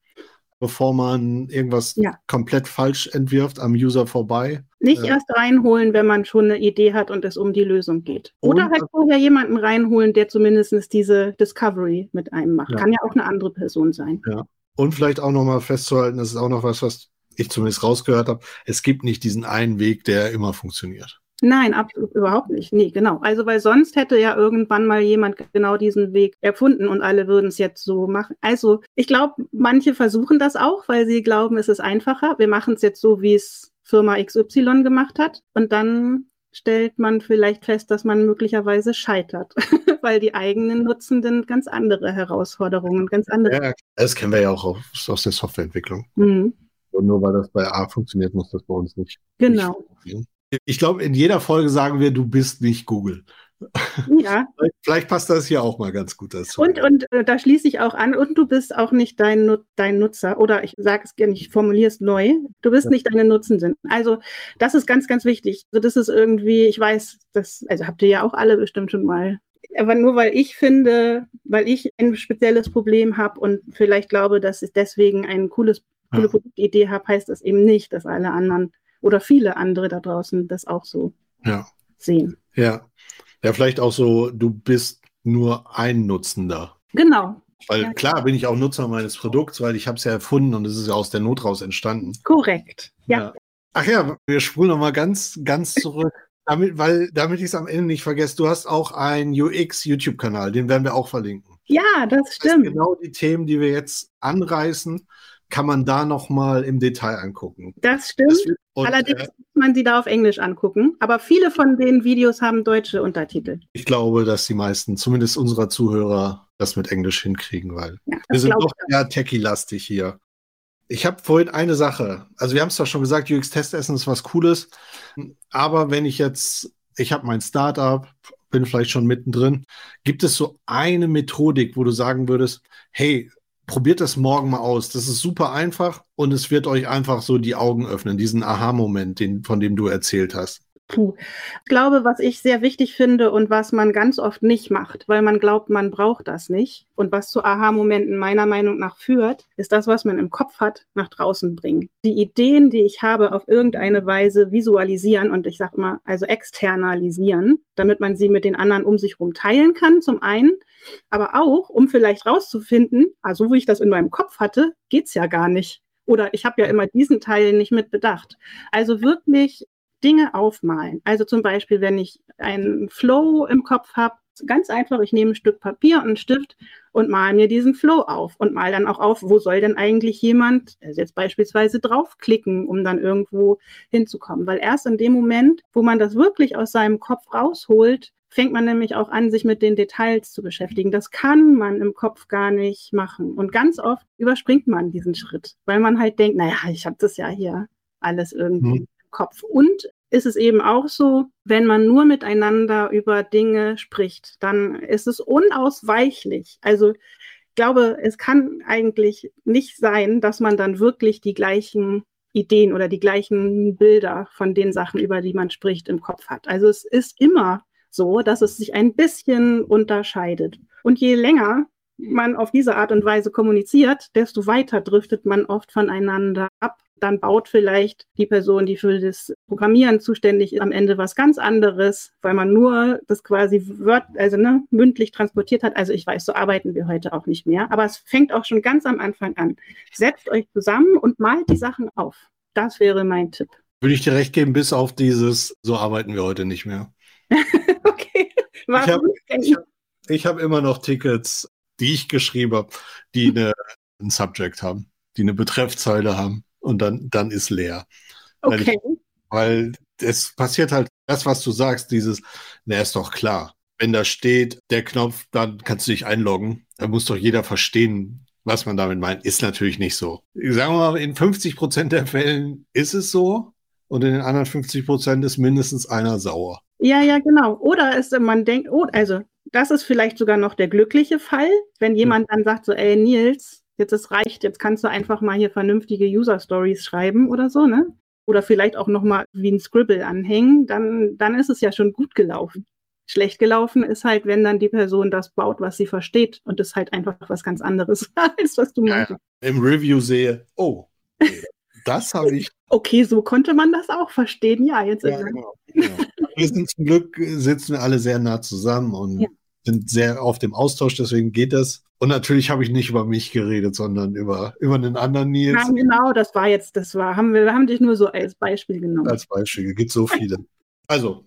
Speaker 1: bevor man irgendwas ja. komplett falsch entwirft, am User vorbei.
Speaker 2: Nicht äh, erst reinholen, wenn man schon eine Idee hat und es um die Lösung geht. Oder halt vorher jemanden reinholen, der zumindest diese Discovery mit einem macht. Ja. Kann ja auch eine andere Person sein.
Speaker 1: Ja. Und vielleicht auch nochmal festzuhalten, das ist auch noch was, was ich zumindest rausgehört habe, es gibt nicht diesen einen Weg, der immer funktioniert.
Speaker 2: Nein, absolut überhaupt nicht. Nee, genau. Also, weil sonst hätte ja irgendwann mal jemand genau diesen Weg erfunden und alle würden es jetzt so machen. Also, ich glaube, manche versuchen das auch, weil sie glauben, es ist einfacher. Wir machen es jetzt so, wie es Firma XY gemacht hat. Und dann stellt man vielleicht fest, dass man möglicherweise scheitert, weil die eigenen Nutzenden ganz andere Herausforderungen, ganz andere.
Speaker 1: Ja, das kennen wir ja auch aus der Softwareentwicklung. Mhm. Und nur weil das bei A funktioniert, muss das bei uns nicht.
Speaker 2: Genau.
Speaker 1: Nicht ich glaube, in jeder Folge sagen wir, du bist nicht Google.
Speaker 2: Ja.
Speaker 1: Vielleicht passt das hier auch mal ganz gut dazu.
Speaker 2: Und, und äh, da schließe ich auch an, und du bist auch nicht dein, dein Nutzer, oder ich sage es gerne, ich formuliere es neu, du bist ja. nicht deine Nutzenden. Also das ist ganz, ganz wichtig. Also das ist irgendwie, ich weiß, das, also habt ihr ja auch alle bestimmt schon mal. Aber nur weil ich finde, weil ich ein spezielles Problem habe und vielleicht glaube, dass ich deswegen ein cooles, coole ja. Produktidee habe, heißt das eben nicht, dass alle anderen oder viele andere da draußen das auch so
Speaker 1: ja.
Speaker 2: sehen.
Speaker 1: Ja. Ja, vielleicht auch so, du bist nur ein Nutzender.
Speaker 2: Genau.
Speaker 1: Weil ja. klar bin ich auch Nutzer meines Produkts, weil ich habe es ja erfunden und es ist ja aus der Not raus entstanden.
Speaker 2: Korrekt. Ja.
Speaker 1: ja. Ach ja, wir spulen noch mal ganz, ganz zurück. damit, weil, damit ich es am Ende nicht vergesse, du hast auch einen UX-YouTube-Kanal, den werden wir auch verlinken.
Speaker 2: Ja, das stimmt.
Speaker 1: Das genau die Themen, die wir jetzt anreißen, kann man da noch mal im Detail angucken.
Speaker 2: Das stimmt. Das wird, und, Allerdings äh, muss man sie da auf Englisch angucken. Aber viele von den Videos haben deutsche Untertitel.
Speaker 1: Ich glaube, dass die meisten, zumindest unserer Zuhörer, das mit Englisch hinkriegen, weil ja, wir sind doch eher techie-lastig hier. Ich habe vorhin eine Sache. Also wir haben es zwar schon gesagt, UX-Testessen ist was Cooles, aber wenn ich jetzt, ich habe mein Startup, bin vielleicht schon mittendrin, gibt es so eine Methodik, wo du sagen würdest, hey, probiert das morgen mal aus. Das ist super einfach und es wird euch einfach so die Augen öffnen, diesen Aha-Moment, von dem du erzählt hast.
Speaker 2: Puh. Ich glaube, was ich sehr wichtig finde und was man ganz oft nicht macht, weil man glaubt, man braucht das nicht und was zu Aha-Momenten meiner Meinung nach führt, ist das, was man im Kopf hat, nach draußen bringen. Die Ideen, die ich habe, auf irgendeine Weise visualisieren und ich sage mal, also externalisieren, damit man sie mit den anderen um sich herum teilen kann, zum einen, aber auch, um vielleicht rauszufinden, also wo ich das in meinem Kopf hatte, geht es ja gar nicht. Oder ich habe ja immer diesen Teil nicht mit bedacht. Also wirklich Dinge aufmalen. Also zum Beispiel, wenn ich einen Flow im Kopf habe, ganz einfach, ich nehme ein Stück Papier und einen Stift und male mir diesen Flow auf und male dann auch auf, wo soll denn eigentlich jemand also jetzt beispielsweise draufklicken, um dann irgendwo hinzukommen. Weil erst in dem Moment, wo man das wirklich aus seinem Kopf rausholt, fängt man nämlich auch an, sich mit den Details zu beschäftigen. Das kann man im Kopf gar nicht machen. Und ganz oft überspringt man diesen Schritt, weil man halt denkt, naja, ich habe das ja hier alles irgendwie. Mhm. Kopf. Und ist es eben auch so, wenn man nur miteinander über Dinge spricht, dann ist es unausweichlich. Also ich glaube, es kann eigentlich nicht sein, dass man dann wirklich die gleichen Ideen oder die gleichen Bilder von den Sachen, über die man spricht, im Kopf hat. Also es ist immer so, dass es sich ein bisschen unterscheidet. Und je länger man auf diese Art und Weise kommuniziert, desto weiter driftet man oft voneinander ab dann baut vielleicht die Person, die für das Programmieren zuständig ist, am Ende was ganz anderes, weil man nur das quasi wört, also ne, mündlich transportiert hat. Also ich weiß, so arbeiten wir heute auch nicht mehr. Aber es fängt auch schon ganz am Anfang an. Setzt euch zusammen und malt die Sachen auf. Das wäre mein Tipp.
Speaker 1: Würde ich dir recht geben, bis auf dieses, so arbeiten wir heute nicht mehr.
Speaker 2: okay.
Speaker 1: Warum? Ich habe hab, hab immer noch Tickets, die ich geschrieben habe, die eine, ein Subject haben, die eine Betreffzeile haben und dann, dann ist leer.
Speaker 2: Okay.
Speaker 1: Weil, es passiert halt das, was du sagst, dieses, na, ist doch klar. Wenn da steht, der Knopf, dann kannst du dich einloggen. Da muss doch jeder verstehen, was man damit meint. Ist natürlich nicht so. Sagen wir mal, in 50 Prozent der Fällen ist es so und in den anderen 50 Prozent ist mindestens einer sauer.
Speaker 2: Ja, ja, genau. Oder ist, man denkt, oh, also das ist vielleicht sogar noch der glückliche Fall, wenn jemand dann sagt so, ey Nils, jetzt es reicht, jetzt kannst du einfach mal hier vernünftige User Stories schreiben oder so, ne? Oder vielleicht auch nochmal wie ein Scribble anhängen, dann, dann ist es ja schon gut gelaufen. Schlecht gelaufen ist halt, wenn dann die Person das baut, was sie versteht und es halt einfach was ganz anderes als was du meinst. Ja,
Speaker 1: Im Review sehe, oh, das habe ich.
Speaker 2: okay, so konnte man das auch verstehen. Ja, jetzt. Ja, genau,
Speaker 1: genau. Wir sind zum Glück sitzen wir alle sehr nah zusammen und ja. sind sehr auf dem Austausch, deswegen geht das. Und natürlich habe ich nicht über mich geredet, sondern über, über einen anderen Nils.
Speaker 2: Nein, genau, das war jetzt, das war, haben wir, haben dich nur so als Beispiel genommen.
Speaker 1: Als Beispiel, gibt so viele. Also,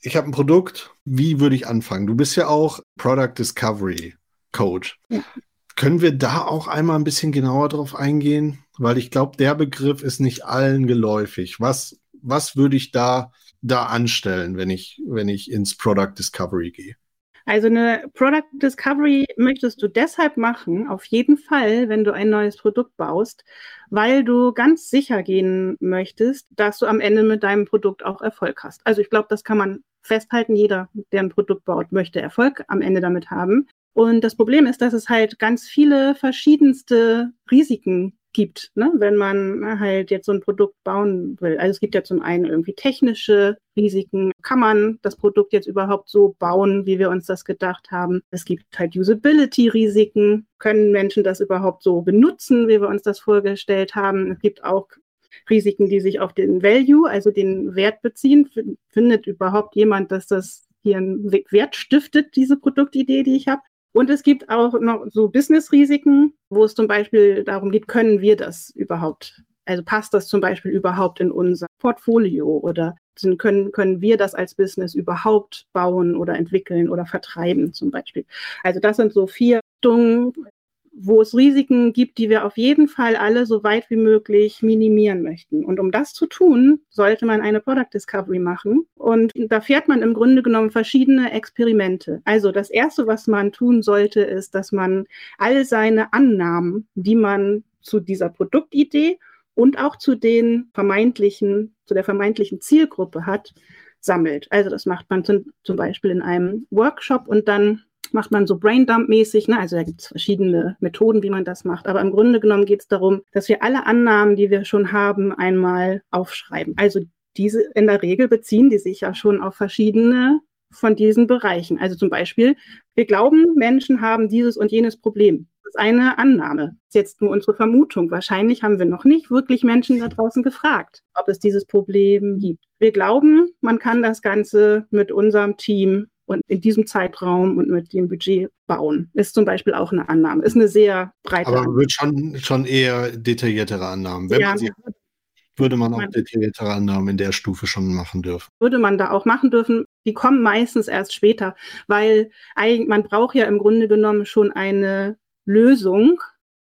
Speaker 1: ich habe ein Produkt, wie würde ich anfangen? Du bist ja auch Product Discovery Coach. Ja. Können wir da auch einmal ein bisschen genauer drauf eingehen? Weil ich glaube, der Begriff ist nicht allen geläufig. Was, was würde ich da, da anstellen, wenn ich, wenn ich ins Product Discovery gehe?
Speaker 2: Also eine Product Discovery möchtest du deshalb machen, auf jeden Fall, wenn du ein neues Produkt baust, weil du ganz sicher gehen möchtest, dass du am Ende mit deinem Produkt auch Erfolg hast. Also ich glaube, das kann man festhalten. Jeder, der ein Produkt baut, möchte Erfolg am Ende damit haben. Und das Problem ist, dass es halt ganz viele verschiedenste Risiken gibt, ne? wenn man halt jetzt so ein Produkt bauen will. Also es gibt ja zum einen irgendwie technische Risiken. Kann man das Produkt jetzt überhaupt so bauen, wie wir uns das gedacht haben? Es gibt halt Usability-Risiken. Können Menschen das überhaupt so benutzen, wie wir uns das vorgestellt haben? Es gibt auch Risiken, die sich auf den Value, also den Wert beziehen. Findet überhaupt jemand, dass das hier einen Wert stiftet, diese Produktidee, die ich habe? Und es gibt auch noch so Business-Risiken, wo es zum Beispiel darum geht, können wir das überhaupt? Also passt das zum Beispiel überhaupt in unser Portfolio oder können, können wir das als Business überhaupt bauen oder entwickeln oder vertreiben zum Beispiel? Also das sind so vier Richtungen, wo es Risiken gibt, die wir auf jeden Fall alle so weit wie möglich minimieren möchten. Und um das zu tun, sollte man eine Product Discovery machen. Und da fährt man im Grunde genommen verschiedene Experimente. Also das Erste, was man tun sollte, ist, dass man all seine Annahmen, die man zu dieser Produktidee und auch zu den vermeintlichen, zu der vermeintlichen Zielgruppe hat, sammelt. Also das macht man zum, zum Beispiel in einem Workshop und dann macht man so Braindump-mäßig. Ne? Also da gibt es verschiedene Methoden, wie man das macht. Aber im Grunde genommen geht es darum, dass wir alle Annahmen, die wir schon haben, einmal aufschreiben. Also diese in der Regel beziehen die sich ja schon auf verschiedene von diesen Bereichen. Also zum Beispiel, wir glauben, Menschen haben dieses und jenes Problem. Das ist eine Annahme. Das ist jetzt nur unsere Vermutung. Wahrscheinlich haben wir noch nicht wirklich Menschen da draußen gefragt, ob es dieses Problem gibt. Wir glauben, man kann das Ganze mit unserem Team und in diesem Zeitraum und mit dem Budget bauen. Ist zum Beispiel auch eine Annahme. Ist eine sehr breite
Speaker 1: Aber Annahme. wird schon, schon eher detailliertere Annahmen. Wenn ja, man sie hat, würde man auch detailliertere Annahmen in der Stufe schon machen dürfen.
Speaker 2: Würde man da auch machen dürfen. Die kommen meistens erst später, weil man braucht ja im Grunde genommen schon eine Lösung,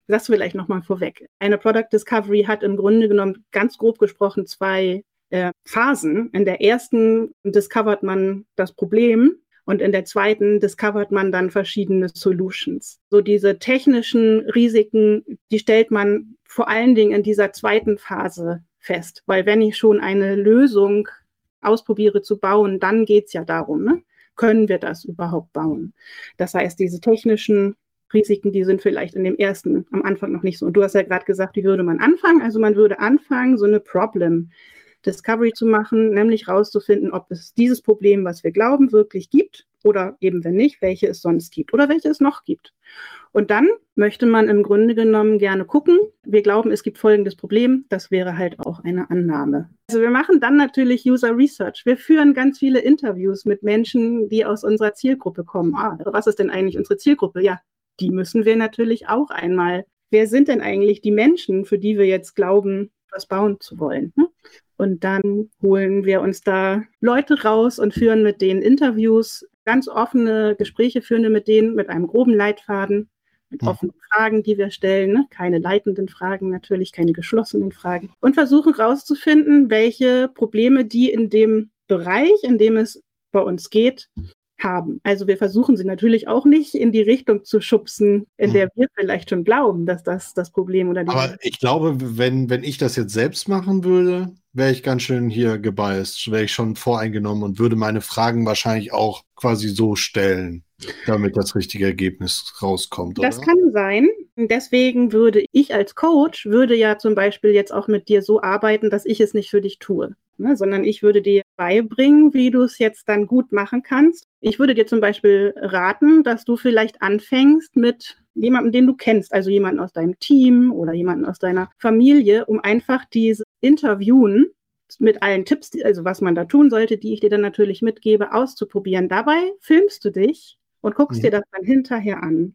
Speaker 2: das vielleicht nochmal vorweg. Eine Product Discovery hat im Grunde genommen ganz grob gesprochen zwei äh, Phasen. In der ersten discovert man das Problem und in der zweiten discovert man dann verschiedene Solutions. So diese technischen Risiken, die stellt man vor allen Dingen in dieser zweiten Phase fest. Weil wenn ich schon eine Lösung ausprobiere zu bauen, dann geht es ja darum, ne? können wir das überhaupt bauen? Das heißt, diese technischen Risiken, die sind vielleicht in dem ersten am Anfang noch nicht so. Und du hast ja gerade gesagt, wie würde man anfangen? Also man würde anfangen, so eine Problem Discovery zu machen, nämlich herauszufinden, ob es dieses Problem, was wir glauben, wirklich gibt oder eben wenn nicht, welche es sonst gibt oder welche es noch gibt. Und dann möchte man im Grunde genommen gerne gucken. Wir glauben, es gibt folgendes Problem. Das wäre halt auch eine Annahme. Also wir machen dann natürlich User Research. Wir führen ganz viele Interviews mit Menschen, die aus unserer Zielgruppe kommen. Ah, was ist denn eigentlich unsere Zielgruppe? Ja, die müssen wir natürlich auch einmal. Wer sind denn eigentlich die Menschen, für die wir jetzt glauben, was bauen zu wollen? Hm? Und dann holen wir uns da Leute raus und führen mit denen Interviews, ganz offene Gespräche führen wir mit denen mit einem groben Leitfaden, mit mhm. offenen Fragen, die wir stellen, ne? keine leitenden Fragen natürlich, keine geschlossenen Fragen und versuchen herauszufinden, welche Probleme die in dem Bereich, in dem es bei uns geht, haben. Also wir versuchen sie natürlich auch nicht in die Richtung zu schubsen, in mhm. der wir vielleicht schon glauben, dass das das Problem oder die
Speaker 1: Aber ich glaube, wenn, wenn ich das jetzt selbst machen würde, wäre ich ganz schön hier gebeißt, wäre ich schon voreingenommen und würde meine Fragen wahrscheinlich auch quasi so stellen, damit das richtige Ergebnis rauskommt.
Speaker 2: Das oder? kann sein. Deswegen würde ich als Coach, würde ja zum Beispiel jetzt auch mit dir so arbeiten, dass ich es nicht für dich tue. Ne, sondern ich würde dir beibringen, wie du es jetzt dann gut machen kannst. Ich würde dir zum Beispiel raten, dass du vielleicht anfängst mit jemandem, den du kennst, also jemanden aus deinem Team oder jemanden aus deiner Familie, um einfach diese Interviewen mit allen Tipps, also was man da tun sollte, die ich dir dann natürlich mitgebe, auszuprobieren. Dabei filmst du dich und guckst mhm. dir das dann hinterher an.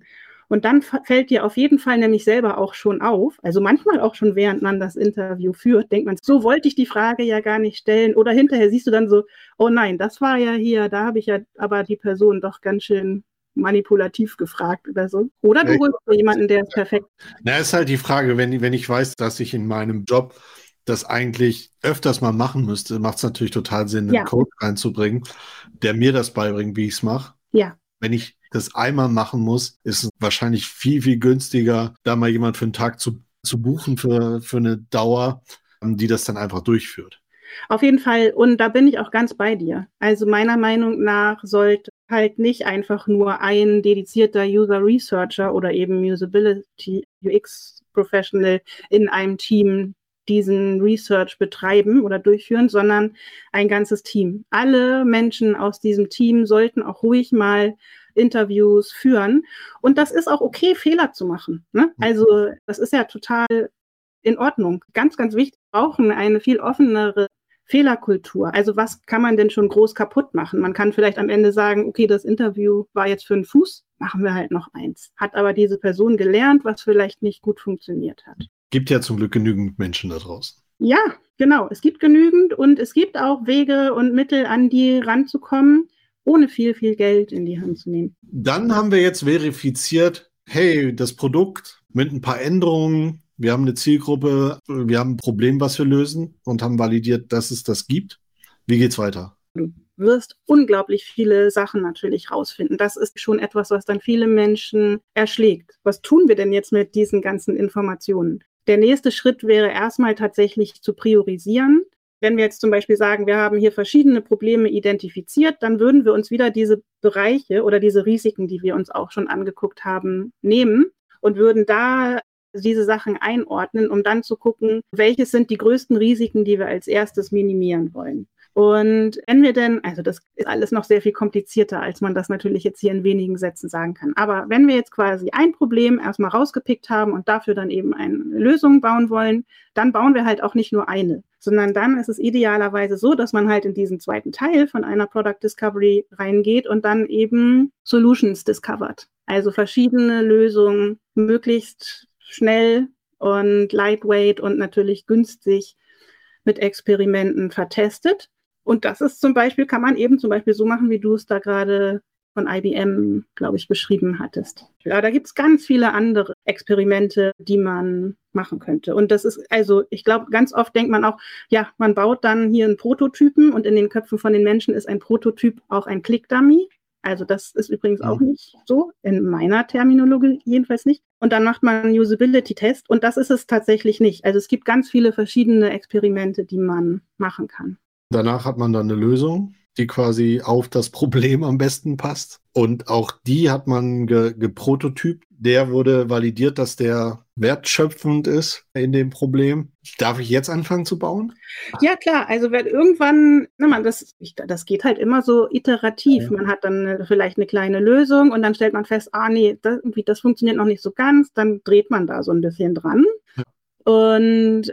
Speaker 2: Und dann fällt dir auf jeden Fall nämlich selber auch schon auf, also manchmal auch schon während man das Interview führt, denkt man, so wollte ich die Frage ja gar nicht stellen. Oder hinterher siehst du dann so, oh nein, das war ja hier, da habe ich ja aber die Person doch ganz schön manipulativ gefragt oder so. Oder du holst ja, jemanden, der ist perfekt.
Speaker 1: Na, ist halt die Frage, wenn, wenn ich weiß, dass ich in meinem Job das eigentlich öfters mal machen müsste, macht es natürlich total Sinn, ja. einen Code reinzubringen, der mir das beibringt, wie ich es mache.
Speaker 2: Ja.
Speaker 1: Wenn ich das einmal machen muss, ist es wahrscheinlich viel, viel günstiger, da mal jemand für einen Tag zu, zu buchen für, für eine Dauer, ähm, die das dann einfach durchführt.
Speaker 2: Auf jeden Fall. Und da bin ich auch ganz bei dir. Also meiner Meinung nach sollte halt nicht einfach nur ein dedizierter User Researcher oder eben Usability UX Professional in einem Team diesen Research betreiben oder durchführen, sondern ein ganzes Team. Alle Menschen aus diesem Team sollten auch ruhig mal Interviews führen. Und das ist auch okay, Fehler zu machen. Ne? Also das ist ja total in Ordnung. Ganz, ganz wichtig, wir brauchen eine viel offenere Fehlerkultur. Also was kann man denn schon groß kaputt machen? Man kann vielleicht am Ende sagen, okay, das Interview war jetzt für einen Fuß, machen wir halt noch eins. Hat aber diese Person gelernt, was vielleicht nicht gut funktioniert hat.
Speaker 1: Gibt ja zum Glück genügend Menschen da draußen.
Speaker 2: Ja, genau. Es gibt genügend und es gibt auch Wege und Mittel, an die ranzukommen, ohne viel, viel Geld in die Hand zu nehmen.
Speaker 1: Dann haben wir jetzt verifiziert, hey, das Produkt mit ein paar Änderungen, wir haben eine Zielgruppe, wir haben ein Problem, was wir lösen und haben validiert, dass es das gibt. Wie geht's weiter?
Speaker 2: Du wirst unglaublich viele Sachen natürlich rausfinden. Das ist schon etwas, was dann viele Menschen erschlägt. Was tun wir denn jetzt mit diesen ganzen Informationen? Der nächste Schritt wäre erstmal tatsächlich zu priorisieren. Wenn wir jetzt zum Beispiel sagen, wir haben hier verschiedene Probleme identifiziert, dann würden wir uns wieder diese Bereiche oder diese Risiken, die wir uns auch schon angeguckt haben, nehmen und würden da diese Sachen einordnen, um dann zu gucken, welches sind die größten Risiken, die wir als erstes minimieren wollen. Und wenn wir denn, also das ist alles noch sehr viel komplizierter, als man das natürlich jetzt hier in wenigen Sätzen sagen kann. Aber wenn wir jetzt quasi ein Problem erstmal rausgepickt haben und dafür dann eben eine Lösung bauen wollen, dann bauen wir halt auch nicht nur eine, sondern dann ist es idealerweise so, dass man halt in diesen zweiten Teil von einer Product Discovery reingeht und dann eben Solutions discovert. Also verschiedene Lösungen möglichst schnell und lightweight und natürlich günstig mit Experimenten vertestet. Und das ist zum Beispiel, kann man eben zum Beispiel so machen, wie du es da gerade von IBM, glaube ich, beschrieben hattest. Ja, da gibt es ganz viele andere Experimente, die man machen könnte. Und das ist, also ich glaube, ganz oft denkt man auch, ja, man baut dann hier einen Prototypen und in den Köpfen von den Menschen ist ein Prototyp auch ein Click-Dummy. Also das ist übrigens auch nicht so, in meiner Terminologie jedenfalls nicht. Und dann macht man einen Usability-Test und das ist es tatsächlich nicht. Also es gibt ganz viele verschiedene Experimente, die man machen kann.
Speaker 1: Danach hat man dann eine Lösung, die quasi auf das Problem am besten passt. Und auch die hat man ge geprototypt. Der wurde validiert, dass der wertschöpfend ist in dem Problem. Darf ich jetzt anfangen zu bauen?
Speaker 2: Ja, klar. Also wenn irgendwann, na man, das, das geht halt immer so iterativ. Ja. Man hat dann vielleicht eine kleine Lösung und dann stellt man fest, ah nee, das, das funktioniert noch nicht so ganz. Dann dreht man da so ein bisschen dran. Ja. Und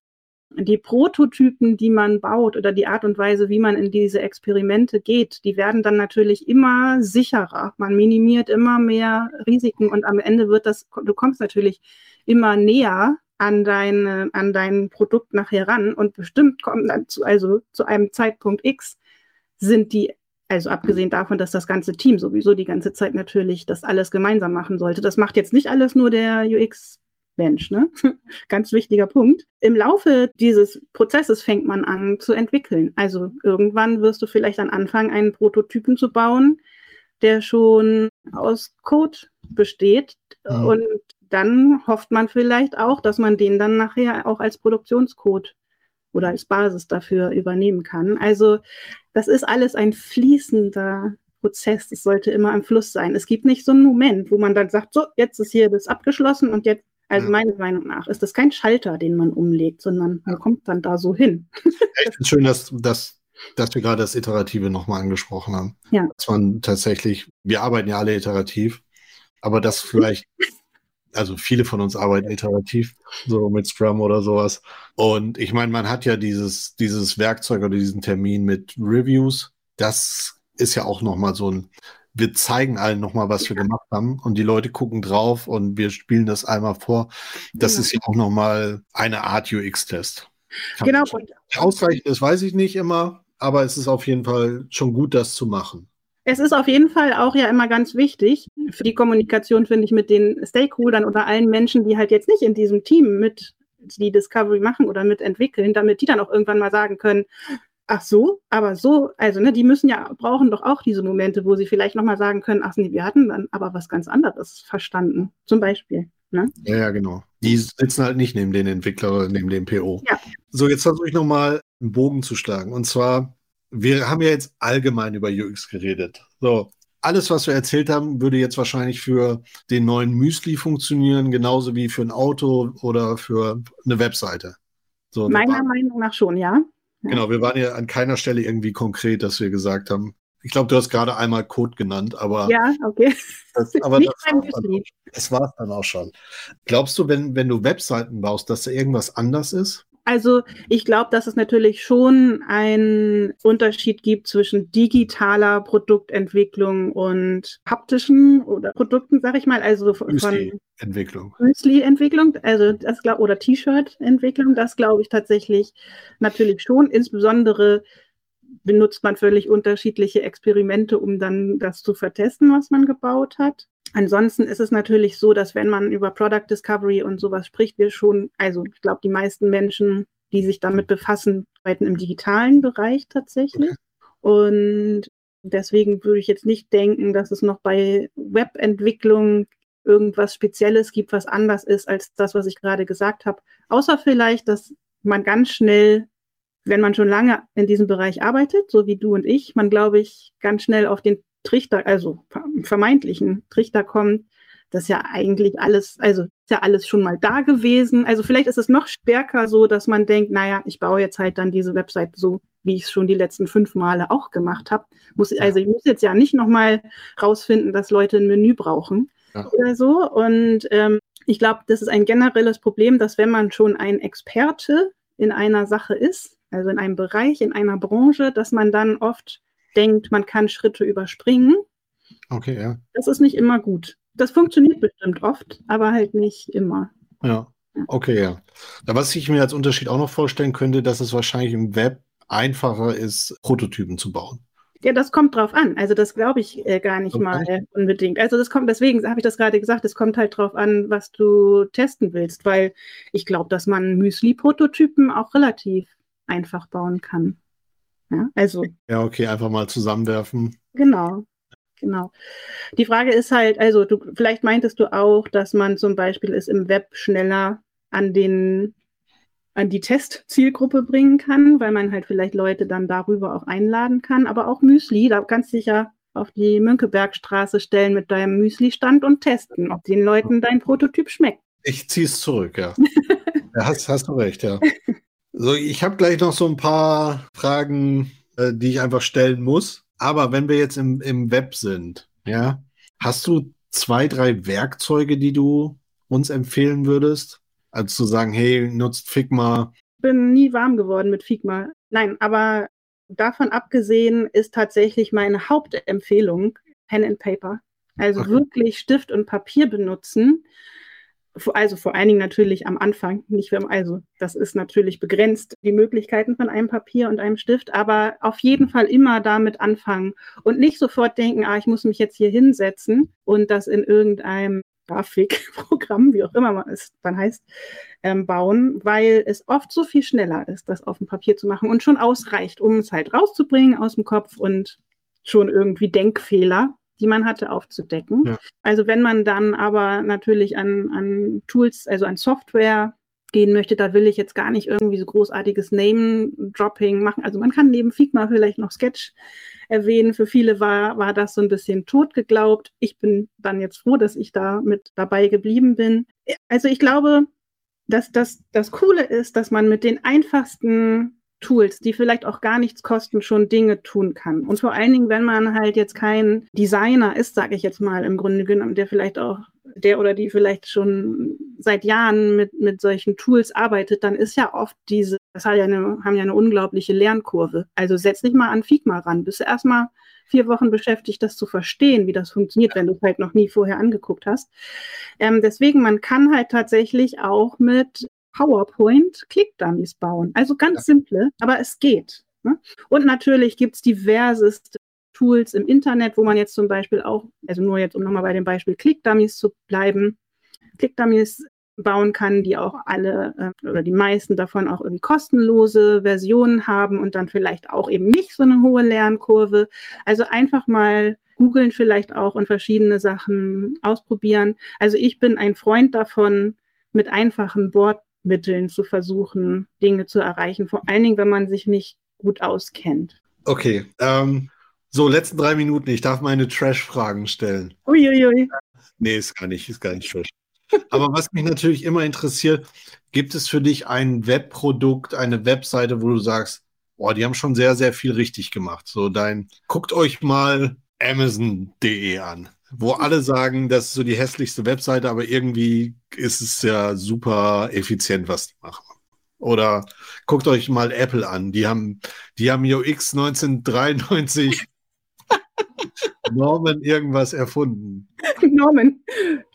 Speaker 2: die Prototypen, die man baut oder die Art und Weise, wie man in diese Experimente geht, die werden dann natürlich immer sicherer. Man minimiert immer mehr Risiken und am Ende wird das, du kommst natürlich immer näher an dein, an dein Produkt nachher ran und bestimmt kommen dann zu, also zu einem Zeitpunkt X sind die also abgesehen davon, dass das ganze Team sowieso die ganze Zeit natürlich das alles gemeinsam machen sollte. Das macht jetzt nicht alles nur der UX Mensch, ne? Ganz wichtiger Punkt. Im Laufe dieses Prozesses fängt man an zu entwickeln. Also irgendwann wirst du vielleicht dann anfangen, einen Prototypen zu bauen, der schon aus Code besteht. Mhm. Und dann hofft man vielleicht auch, dass man den dann nachher auch als Produktionscode oder als Basis dafür übernehmen kann. Also das ist alles ein fließender Prozess. Es sollte immer im Fluss sein. Es gibt nicht so einen Moment, wo man dann sagt, so, jetzt ist hier das abgeschlossen und jetzt also meiner Meinung nach ist das kein Schalter, den man umlegt, sondern man kommt dann da so hin.
Speaker 1: ich finde es schön, dass, dass, dass wir gerade das Iterative nochmal angesprochen haben.
Speaker 2: Ja.
Speaker 1: Dass man tatsächlich, wir arbeiten ja alle iterativ, aber das vielleicht, also viele von uns arbeiten iterativ, so mit Scrum oder sowas. Und ich meine, man hat ja dieses, dieses Werkzeug oder diesen Termin mit Reviews. Das ist ja auch nochmal so ein, wir zeigen allen nochmal, was wir gemacht haben und die Leute gucken drauf und wir spielen das einmal vor. Das genau. ist ja auch nochmal eine Art UX-Test. Genau. Ausreichend ist, weiß ich nicht immer, aber es ist auf jeden Fall schon gut, das zu machen.
Speaker 2: Es ist auf jeden Fall auch ja immer ganz wichtig für die Kommunikation, finde ich, mit den Stakeholdern oder allen Menschen, die halt jetzt nicht in diesem Team mit die Discovery machen oder mitentwickeln, damit die dann auch irgendwann mal sagen können, ach so, aber so, also ne, die müssen ja, brauchen doch auch diese Momente, wo sie vielleicht nochmal sagen können, ach nee, wir hatten dann aber was ganz anderes verstanden, zum Beispiel. Ne?
Speaker 1: Ja, ja, genau. Die sitzen halt nicht neben den Entwickler oder neben dem PO. Ja. So, jetzt versuche ich nochmal einen Bogen zu schlagen. Und zwar, wir haben ja jetzt allgemein über UX geredet. So, alles, was wir erzählt haben, würde jetzt wahrscheinlich für den neuen Müsli funktionieren, genauso wie für ein Auto oder für eine Webseite.
Speaker 2: So, Meiner Meinung nach schon, ja.
Speaker 1: Genau, wir waren ja an keiner Stelle irgendwie konkret, dass wir gesagt haben, ich glaube, du hast gerade einmal Code genannt, aber.
Speaker 2: Ja, okay.
Speaker 1: Das, aber das, das war es dann auch schon. Glaubst du, wenn, wenn du Webseiten baust, dass da irgendwas anders ist?
Speaker 2: Also ich glaube, dass es natürlich schon einen Unterschied gibt zwischen digitaler Produktentwicklung und haptischen oder Produkten, sag ich mal, also von
Speaker 1: Entwicklung.
Speaker 2: Müsli-Entwicklung, also das glaub, oder T-Shirt-Entwicklung, das glaube ich tatsächlich natürlich schon. Insbesondere benutzt man völlig unterschiedliche Experimente, um dann das zu vertesten, was man gebaut hat. Ansonsten ist es natürlich so, dass wenn man über Product Discovery und sowas spricht, wir schon, also ich glaube, die meisten Menschen, die sich damit befassen, arbeiten im digitalen Bereich tatsächlich. Und deswegen würde ich jetzt nicht denken, dass es noch bei Webentwicklung irgendwas Spezielles gibt, was anders ist als das, was ich gerade gesagt habe. Außer vielleicht, dass man ganz schnell, wenn man schon lange in diesem Bereich arbeitet, so wie du und ich, man, glaube ich, ganz schnell auf den Trichter, also vermeintlichen Trichter kommt, das ja eigentlich alles, also ist ja alles schon mal da gewesen. Also vielleicht ist es noch stärker so, dass man denkt, naja, ich baue jetzt halt dann diese Website so, wie ich es schon die letzten fünf Male auch gemacht habe. Muss, also ich muss jetzt ja nicht nochmal rausfinden, dass Leute ein Menü brauchen ja. oder so. Und ähm, ich glaube, das ist ein generelles Problem, dass wenn man schon ein Experte in einer Sache ist, also in einem Bereich, in einer Branche, dass man dann oft denkt, man kann Schritte überspringen.
Speaker 1: Okay, ja.
Speaker 2: Das ist nicht immer gut. Das funktioniert bestimmt oft, aber halt nicht immer.
Speaker 1: Ja. Okay, ja. Was ich mir als Unterschied auch noch vorstellen könnte, dass es wahrscheinlich im Web einfacher ist, Prototypen zu bauen.
Speaker 2: Ja, das kommt drauf an. Also das glaube ich äh, gar nicht okay. mal äh, unbedingt. Also das kommt, deswegen habe ich das gerade gesagt, es kommt halt drauf an, was du testen willst, weil ich glaube, dass man Müsli-Prototypen auch relativ einfach bauen kann. Ja, also.
Speaker 1: Ja, okay, einfach mal zusammenwerfen.
Speaker 2: Genau. Genau. Die Frage ist halt, also du, vielleicht meintest du auch, dass man zum Beispiel es im Web schneller an den an die Testzielgruppe bringen kann, weil man halt vielleicht Leute dann darüber auch einladen kann. Aber auch Müsli, da kannst du dich ja auf die Mönckebergstraße stellen mit deinem Müsli-Stand und testen, ob den Leuten dein Prototyp schmeckt.
Speaker 1: Ich ziehe es zurück, ja. ja hast, hast du recht, ja. So, ich habe gleich noch so ein paar Fragen, äh, die ich einfach stellen muss. Aber wenn wir jetzt im, im Web sind, ja, hast du zwei, drei Werkzeuge, die du uns empfehlen würdest? Also zu sagen, hey, nutzt Figma.
Speaker 2: Ich bin nie warm geworden mit Figma. Nein, aber davon abgesehen ist tatsächlich meine Hauptempfehlung Pen and Paper. Also okay. wirklich Stift und Papier benutzen also vor allen Dingen natürlich am Anfang, nicht für, also das ist natürlich begrenzt, die Möglichkeiten von einem Papier und einem Stift, aber auf jeden Fall immer damit anfangen und nicht sofort denken, ah, ich muss mich jetzt hier hinsetzen und das in irgendeinem Grafikprogramm, wie auch immer es dann heißt, ähm, bauen, weil es oft so viel schneller ist, das auf dem Papier zu machen und schon ausreicht, um es halt rauszubringen aus dem Kopf und schon irgendwie Denkfehler die man hatte, aufzudecken. Ja. Also wenn man dann aber natürlich an, an Tools, also an Software gehen möchte, da will ich jetzt gar nicht irgendwie so großartiges Name-Dropping machen. Also man kann neben Figma vielleicht noch Sketch erwähnen. Für viele war, war das so ein bisschen tot geglaubt. Ich bin dann jetzt froh, dass ich da mit dabei geblieben bin. Also ich glaube, dass das, das Coole ist, dass man mit den einfachsten Tools, die vielleicht auch gar nichts kosten, schon Dinge tun kann. Und vor allen Dingen, wenn man halt jetzt kein Designer ist, sage ich jetzt mal im Grunde genommen, der vielleicht auch, der oder die vielleicht schon seit Jahren mit, mit solchen Tools arbeitet, dann ist ja oft diese, das hat ja eine, haben ja eine unglaubliche Lernkurve. Also setz dich mal an Figma ran, bis du erstmal vier Wochen beschäftigt, das zu verstehen, wie das funktioniert, wenn du es halt noch nie vorher angeguckt hast. Ähm, deswegen, man kann halt tatsächlich auch mit PowerPoint Click-Dummies bauen. Also ganz ja. simple, aber es geht. Ne? Und natürlich gibt es diverseste Tools im Internet, wo man jetzt zum Beispiel auch, also nur jetzt, um nochmal bei dem Beispiel Click-Dummies zu bleiben, Click-Dummies bauen kann, die auch alle äh, oder die meisten davon auch irgendwie kostenlose Versionen haben und dann vielleicht auch eben nicht so eine hohe Lernkurve. Also einfach mal googeln vielleicht auch und verschiedene Sachen ausprobieren. Also ich bin ein Freund davon, mit einfachen Bordmitteln zu versuchen, Dinge zu erreichen, vor allen Dingen, wenn man sich nicht gut auskennt.
Speaker 1: Okay, ähm, so, letzten drei Minuten. Ich darf meine Trash-Fragen stellen.
Speaker 2: Uiuiui.
Speaker 1: Nee, ist gar nicht, ist gar nicht Trash. Aber was mich natürlich immer interessiert, gibt es für dich ein Webprodukt, eine Webseite, wo du sagst, boah, die haben schon sehr, sehr viel richtig gemacht. So dein, guckt euch mal Amazon.de an, wo alle sagen, das ist so die hässlichste Webseite, aber irgendwie ist es ja super effizient, was die machen. Oder guckt euch mal Apple an. Die haben, die haben UX 1993 Norman irgendwas erfunden.
Speaker 2: Norman.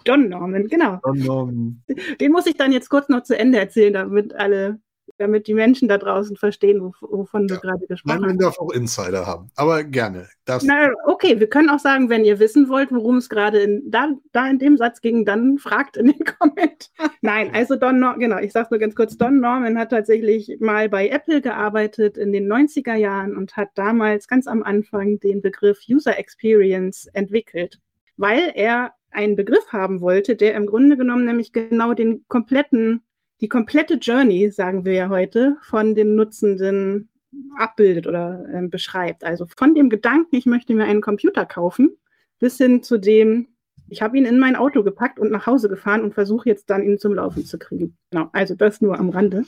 Speaker 2: Don Norman, genau. Don Norman. Den muss ich dann jetzt kurz noch zu Ende erzählen, damit alle damit die Menschen da draußen verstehen, wovon ja. du gerade gesprochen hast.
Speaker 1: Man darf auch Insider haben, aber gerne.
Speaker 2: Na, okay, wir können auch sagen, wenn ihr wissen wollt, worum es gerade in, da, da in dem Satz ging, dann fragt in den Kommentaren. Nein, also Don Norman, genau, ich sage es nur ganz kurz, Don Norman hat tatsächlich mal bei Apple gearbeitet in den 90er Jahren und hat damals ganz am Anfang den Begriff User Experience entwickelt, weil er einen Begriff haben wollte, der im Grunde genommen nämlich genau den kompletten die komplette Journey, sagen wir ja heute, von dem Nutzenden abbildet oder äh, beschreibt. Also von dem Gedanken, ich möchte mir einen Computer kaufen, bis hin zu dem, ich habe ihn in mein Auto gepackt und nach Hause gefahren und versuche jetzt dann ihn zum Laufen zu kriegen. Genau, also das nur am Rande.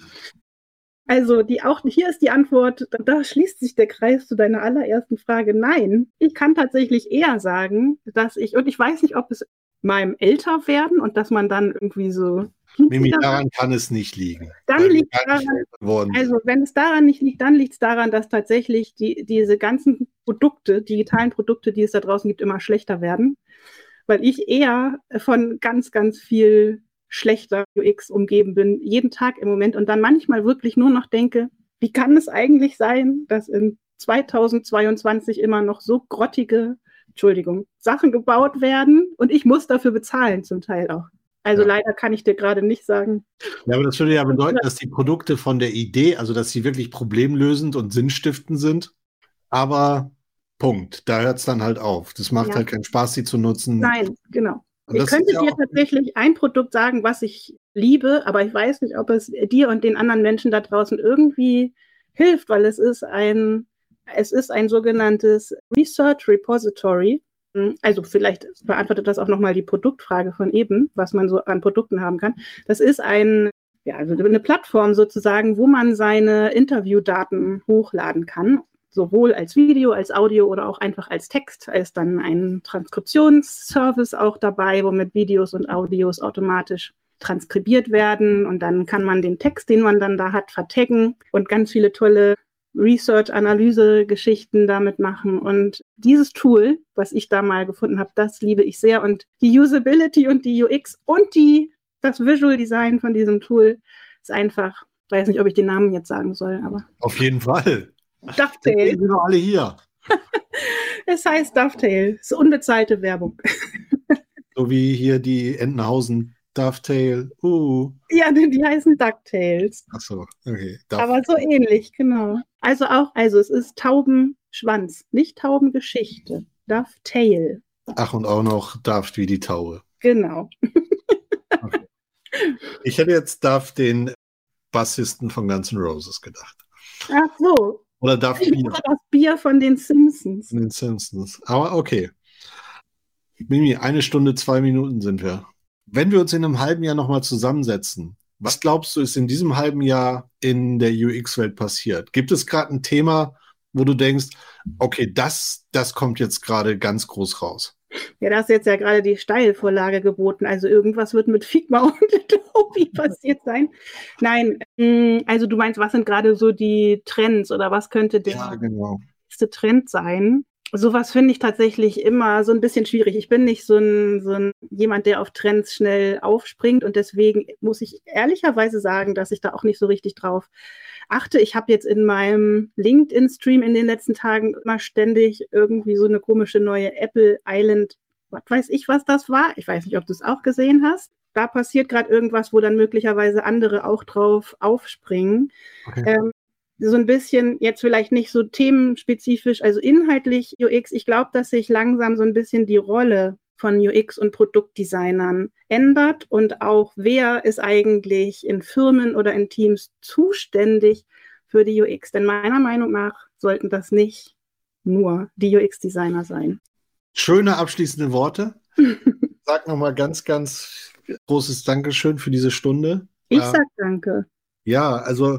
Speaker 2: Also die auch hier ist die Antwort, da schließt sich der Kreis zu deiner allerersten Frage. Nein, ich kann tatsächlich eher sagen, dass ich und ich weiß nicht, ob es meinem Älterwerden und dass man dann irgendwie so
Speaker 1: Mimi, daran kann es nicht liegen.
Speaker 2: Dann liegt daran, also wenn es daran nicht liegt, dann liegt es daran, dass tatsächlich die, diese ganzen Produkte, digitalen Produkte, die es da draußen gibt, immer schlechter werden. Weil ich eher von ganz, ganz viel schlechter UX umgeben bin, jeden Tag im Moment und dann manchmal wirklich nur noch denke, wie kann es eigentlich sein, dass in 2022 immer noch so grottige, Entschuldigung, Sachen gebaut werden und ich muss dafür bezahlen zum Teil auch. Also ja. leider kann ich dir gerade nicht sagen.
Speaker 1: Ja, aber das würde ja bedeuten, dass die Produkte von der Idee, also dass sie wirklich problemlösend und sinnstiftend sind. Aber Punkt, da hört es dann halt auf. Das macht ja. halt keinen Spaß, sie zu nutzen.
Speaker 2: Nein, genau. ich könnte dir tatsächlich ein Produkt sagen, was ich liebe, aber ich weiß nicht, ob es dir und den anderen Menschen da draußen irgendwie hilft, weil es ist ein, es ist ein sogenanntes Research Repository. Hm, also vielleicht beantwortet das auch nochmal die Produktfrage von eben, was man so an Produkten haben kann. Das ist ein, ja, also eine Plattform sozusagen, wo man seine Interviewdaten hochladen kann, sowohl als Video, als Audio oder auch einfach als Text. Da ist dann ein Transkriptionsservice auch dabei, womit Videos und Audios automatisch transkribiert werden und dann kann man den Text, den man dann da hat, vertaggen und ganz viele tolle Research-Analyse-Geschichten damit machen. Und dieses Tool, was ich da mal gefunden habe, das liebe ich sehr. Und die Usability und die UX und die, das Visual Design von diesem Tool ist einfach, ich weiß nicht, ob ich den Namen jetzt sagen soll, aber.
Speaker 1: Auf jeden Fall.
Speaker 2: Dovetail.
Speaker 1: sind doch alle hier.
Speaker 2: es heißt Dovetail. Es ist unbezahlte Werbung.
Speaker 1: so wie hier die Entenhausen Dovetail. Uh.
Speaker 2: Ja, die heißen DuckTales.
Speaker 1: Ach so, okay.
Speaker 2: Dovetail. Aber so ähnlich, genau. Also auch, also es ist Taubenschwanz, nicht Taubengeschichte. Dovetail.
Speaker 1: Ach, und auch noch Daft wie die Taube.
Speaker 2: Genau.
Speaker 1: okay. Ich hätte jetzt Duff den Bassisten von Guns N' Roses gedacht.
Speaker 2: Ach so.
Speaker 1: Oder Duff Bier.
Speaker 2: Das Bier von den Simpsons.
Speaker 1: Von den Simpsons. Aber okay. Mimi, eine Stunde, zwei Minuten sind wir. Wenn wir uns in einem halben Jahr nochmal zusammensetzen, was glaubst du, ist in diesem halben Jahr in der UX-Welt passiert? Gibt es gerade ein Thema, wo du denkst, okay, das, das kommt jetzt gerade ganz groß raus?
Speaker 2: Ja, da ist jetzt ja gerade die Steilvorlage geboten. Also irgendwas wird mit Figma und Adobe passiert sein. Nein, mm, also du meinst, was sind gerade so die Trends oder was könnte der ja, genau. nächste Trend sein? Sowas finde ich tatsächlich immer so ein bisschen schwierig. Ich bin nicht so ein, so ein jemand, der auf Trends schnell aufspringt und deswegen muss ich ehrlicherweise sagen, dass ich da auch nicht so richtig drauf achte. Ich habe jetzt in meinem LinkedIn-Stream in den letzten Tagen immer ständig irgendwie so eine komische neue Apple Island, was weiß ich, was das war. Ich weiß nicht, ob du es auch gesehen hast. Da passiert gerade irgendwas, wo dann möglicherweise andere auch drauf aufspringen. Okay. Ähm, so ein bisschen jetzt vielleicht nicht so themenspezifisch, also inhaltlich UX. Ich glaube, dass sich langsam so ein bisschen die Rolle von UX und Produktdesignern ändert und auch wer ist eigentlich in Firmen oder in Teams zuständig für die UX. Denn meiner Meinung nach sollten das nicht nur die UX-Designer sein.
Speaker 1: Schöne abschließende Worte. Sag nochmal ganz, ganz großes Dankeschön für diese Stunde.
Speaker 2: Ich sag danke.
Speaker 1: Ja, also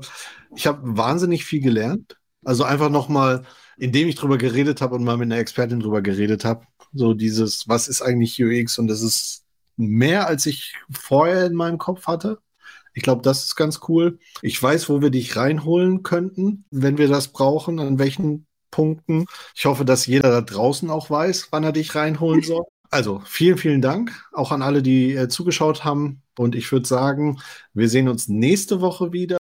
Speaker 1: ich habe wahnsinnig viel gelernt. Also einfach nochmal, indem ich drüber geredet habe und mal mit einer Expertin drüber geredet habe, so dieses, was ist eigentlich UX? Und das ist mehr, als ich vorher in meinem Kopf hatte. Ich glaube, das ist ganz cool. Ich weiß, wo wir dich reinholen könnten, wenn wir das brauchen, an welchen Punkten. Ich hoffe, dass jeder da draußen auch weiß, wann er dich reinholen soll. Also, vielen, vielen Dank auch an alle, die äh, zugeschaut haben. Und ich würde sagen, wir sehen uns nächste Woche wieder.